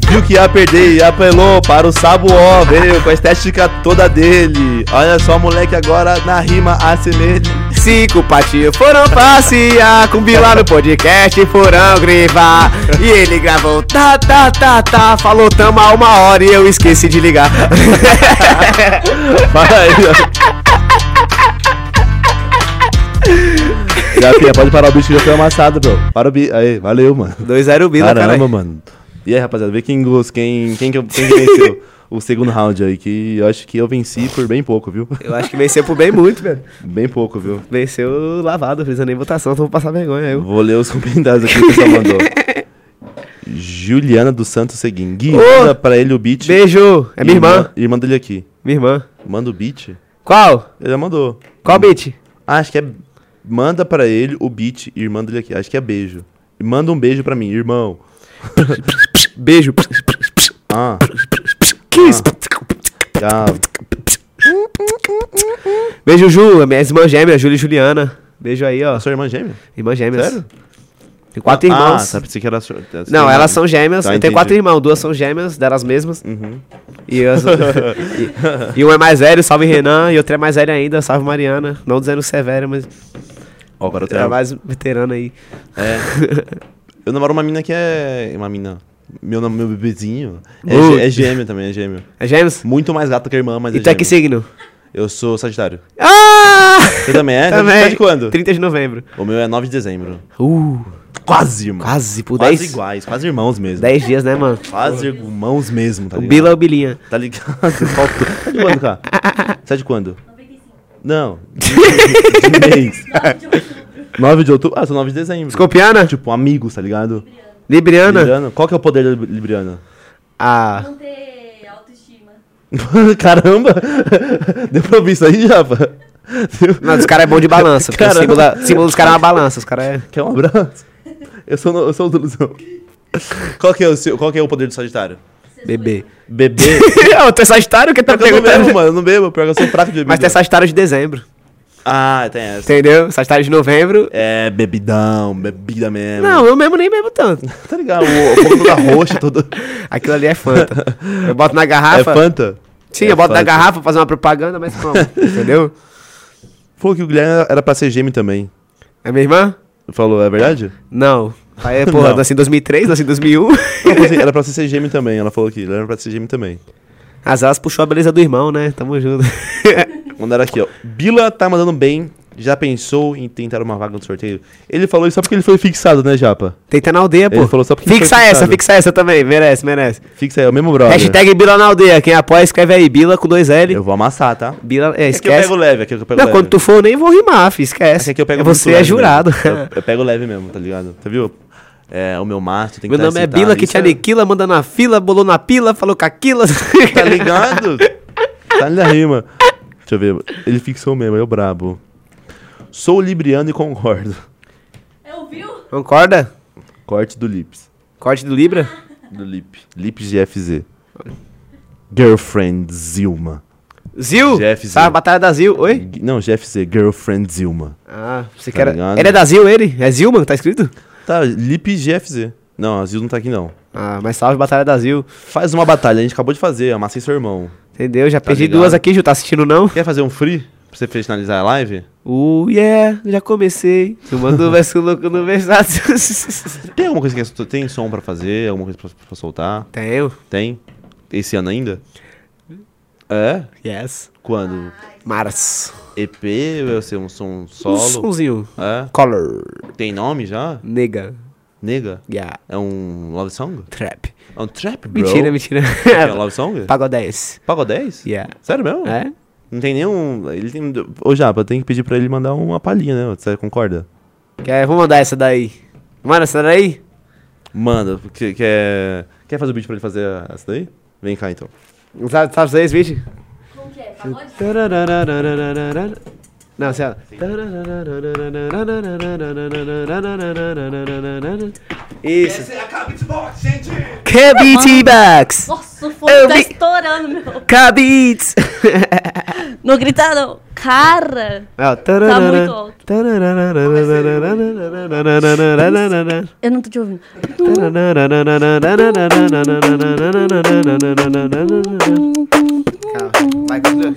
Viu que ia perder e apelou para o sabuó. Veio com a estética toda dele. Olha só, moleque, agora na rima assemelhe. Cinco patinhos foram passear com Bila no podcast, foram gravar. E ele gravou tá, tá, tá, tá. Falou tamo há uma hora e eu esqueci de ligar. Para aí, ó. Pia, pode parar o bicho que já foi amassado, bro. Para o bicho. Aí, valeu, mano. 2-0 Bila, Caramba, cara. mano. E aí, rapaziada, vê quem, gos- quem, quem, que, quem que venceu o segundo round aí, que eu acho que eu venci por bem pouco, viu? Eu acho que venceu por bem muito, velho. Bem pouco, viu? Venceu lavado, fez nem votação, então vou passar vergonha. Eu. Vou ler os comentários aqui que o pessoal mandou. Juliana dos Santos Seguin. Gui, manda pra ele o beat. Beijo, é minha irmã. Irmã dele aqui. Minha irmã. Manda o beat. Qual? Ele já mandou. Qual beat? Ah, acho que é. Manda pra ele o beat, irmã dele aqui. Acho que é beijo. E manda um beijo pra mim, irmão. Beijo. Ah. Kiss. Já. Beijo, Ju, minha irmã gêmea, Júlia e Juliana. Beijo aí, ó. Sua irmã gêmea? Irmã gêmeas. Sério? Tem quatro Ah, irmãos. tá, pensei que era sua. Não, elas são gêmeas. Tá, eu tenho quatro irmãos, duas são gêmeas, delas mesmas. Uhum. E, as- e, e um é mais velho, salve Renan, e outro é mais velho ainda, salve Mariana. Não dizendo severo, mas Ó, agora eu é tenho. mais veterano aí. É. Eu namoro uma mina que é. Uma mina. Meu nome, meu bebezinho. É, Uh. gê- é gêmeo também, é gêmeo. É gêmeos? Muito mais gato que a irmã, mas E é tu é que signo? Eu sou Sagitário. Ah! Você também é? Também. Tá de quando? 30 de novembro. O meu é 9 de dezembro. Uh, Quase, irmão. quase, por Quase 10, iguais, quase irmãos mesmo. 10 dias, né, mano? Quase irmãos mesmo, tá O ligado? Bila é o Bilinha. Tá ligado? Faltou. Tá de quando, cara? Você é de quando? 95. Não. De, de mês. 9 de outubro. Ah, sou 9 de dezembro. Escorpiana? Tipo, amigos, tá ligado? Libriana? Libriano. Qual que é o poder da Libriana? Ah, Não ter autoestima. Caramba! Deu pra ouvir isso aí, Japa? não, os caras é bom de balança. O símbolo, da- símbolo dos caras é uma balança. Os caras é. Quer um abraço? Eu sou, no- eu sou o Duluzão. Qual que, é o seu, qual que é o poder do Sagitário? Bebê. Beber? Ô, tu é Sagitário? que tá Pior que eu não bebo, perguntando? mano. Eu não bebo. Eu sou fraco de bebida. Mas tu é Sagitário de dezembro. Ah, tem essa. Entendeu? Sagitário de novembro. É, bebidão. Bebida mesmo. Não, eu mesmo nem bebo tanto. Tá ligado? O, fogo toda roxa, todo... Aquilo ali é Fanta. Eu boto na É garrafa. Fanta? Sim, É eu boto na Fanta. garrafa pra fazer uma propaganda, mas como? Entendeu? Falou que o Guilherme era pra ser gêmeo também. É minha irmã? Falou, é verdade? Não. Aí, porra, Não. nasci em 2003, nasci em 2001. Ela falou assim, era pra você ser gêmeo também. Ela falou que ele era pra ser gêmeo também. As elas puxou a beleza do irmão, né? Tamo junto. Mandaram aqui, ó. Bila tá mandando bem. Já pensou em tentar uma vaga no sorteio? Ele falou isso só porque ele foi fixado, né, Japa? Tenta na aldeia, pô. Ele falou só porque Fixa foi essa, fixa essa também. Merece, merece. Fixa aí, é o mesmo brother. Hashtag Bila na aldeia. Quem apoia, escreve aí. Bila com dois L. Eu vou amassar, tá? Bila, é, É que eu esquece. pego leve, aqui que eu pego Não, leve. quando tu for, eu nem vou rimar, fi, esquece. Aqui eu pego É Você é leve jurado. Eu, eu pego leve mesmo, tá ligado? Você viu? É, o meu macho tem que Meu tá nome é Bila, que isso te aniquila, manda na fila, bolou na pila, falou com aquila. Tá ligado? tá na rima. Deixa eu ver. Ele fixou mesmo, eu brabo. Sou libriano e concordo. É, ouviu? Concorda? Corte do Lips. Corte do Libra? Do Lip. Lips GFZ. Girlfriend Zilma. Zil? GFZ. A batalha da Zil? Oi? G- Não, GFZ. Girlfriend Zilma. Ah, você Tá quer. ligado? Ele é da Zil, ele? É Zilman, tá escrito? Tá, Lip GFZ. Não, a Zil não tá aqui não. Ah, mas salve batalha da Zil. Faz uma batalha, a gente acabou de fazer, amassei seu irmão. Entendeu? Já Tá perdi ligado? duas aqui, Ju. Tá assistindo não? Quer fazer um free? Pra você finalizar a live? Uh, yeah, já comecei. Tomando verso louco no versátil. Tem alguma coisa que tem som pra fazer? Alguma coisa pra, pra soltar? Tenho. Tem? Esse ano ainda? É? Yes. Quando? Março. EP? Vai ser um som Um solo? sonzinho. É? Color. Tem nome já? Nega. Nega? Yeah. É um love song? Trap. É um trap, bro? Mentira, mentira. É um love song? Pagodés. Pagodés? Yeah. Sério mesmo? É? Não tem nenhum... Ele tem... Ô, Japa, tem que pedir pra ele mandar uma palhinha, né? Você concorda? Quer, vou mandar essa daí. Manda essa daí? Manda. Quer, quer fazer o beat pra ele fazer essa daí? Vem cá, então. Sabe, sabe vocês, vídeo? Como que é? Pagode? Não, sei lá. Isso. é a Cabitbox, gente! K-Beatbox. Nossa, o fone tá vi- estourando, meu. K-Beats. Não grita, não. Cara, Ó, tá muito alto. Eu não tô te ouvindo. Vai, continua.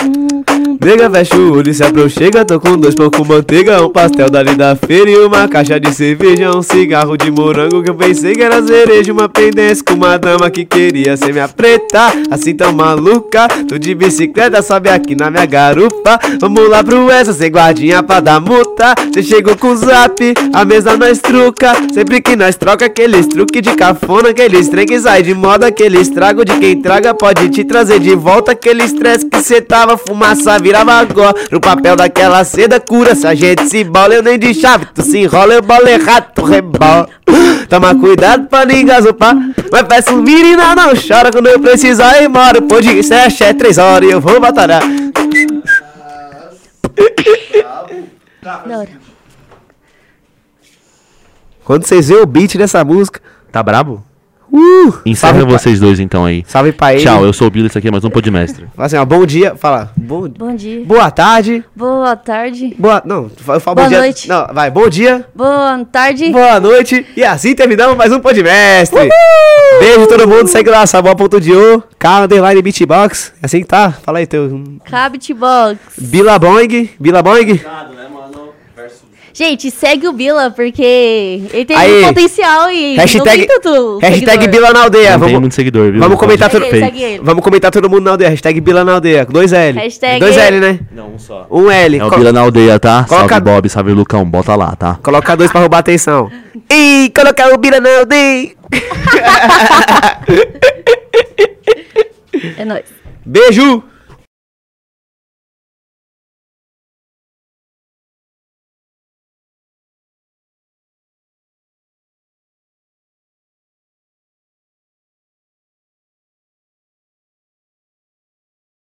Mm. Nega, fecha o olho se aproxega Tô com dois pão com manteiga Um pastel dali da feira e uma caixa de cerveja Um cigarro de morango que eu pensei que era cereja Uma pendência com uma dama que queria ser minha preta Assim tão maluca Tô de bicicleta, sobe aqui na minha garupa Vamos lá pro essa, sem guardinha pra dar multa Cê chegou com o zap, a mesa nós truca Sempre que nós troca aqueles truque de cafona Aqueles trem que sai de moda Aquele estrago de quem traga pode te trazer de volta Aquele estresse que cê tava, fumaça virava agora No papel daquela seda cura Se a gente se bola eu nem de chave. Tu se enrola eu bola errado, tu rebola. Toma cuidado pra ninguém gasopar Mas peço menina não chora Quando eu precisar ir embora Pô de sete é três horas e eu vou batalhar. Quando vocês verem o beat dessa música Tá brabo? Uh, Encerra salve pra- vocês dois então aí. Salve pra ele Tchau, eu sou o Bilo, isso aqui é mais um Podmestre. Fala assim, ó, bom dia, fala, bom, Bom dia. boa tarde, Boa tarde. boa, não, eu falo Boa bom dia, noite. não, vai, bom dia, Boa tarde. boa noite, e assim terminamos mais um Podmestre. Beijo todo mundo, segue lá, sabor.dio, K underline beatbox, é assim que tá, fala aí teu, Cabit Box. Bila Boing, Bila Boing, Gente, segue o Bila, porque ele tem Aí. muito potencial e hashtag, não tem tanto hashtag seguidor. Bila na aldeia, Não tem vamos, muito seguidor, viu? vamos comentar Segue tudo, ele, segue ele. vamos comentar todo mundo na aldeia, hashtag Bila na aldeia, dois L, Hashtag- dois L, né, Não, um só. um L, É o Bila na aldeia, tá? Coloca- Salve Bob, salve Lucão, bota lá, tá? Coloca dois pra roubar a atenção. Ih, colocar o Bira na aldeia. É nóis. Beijo!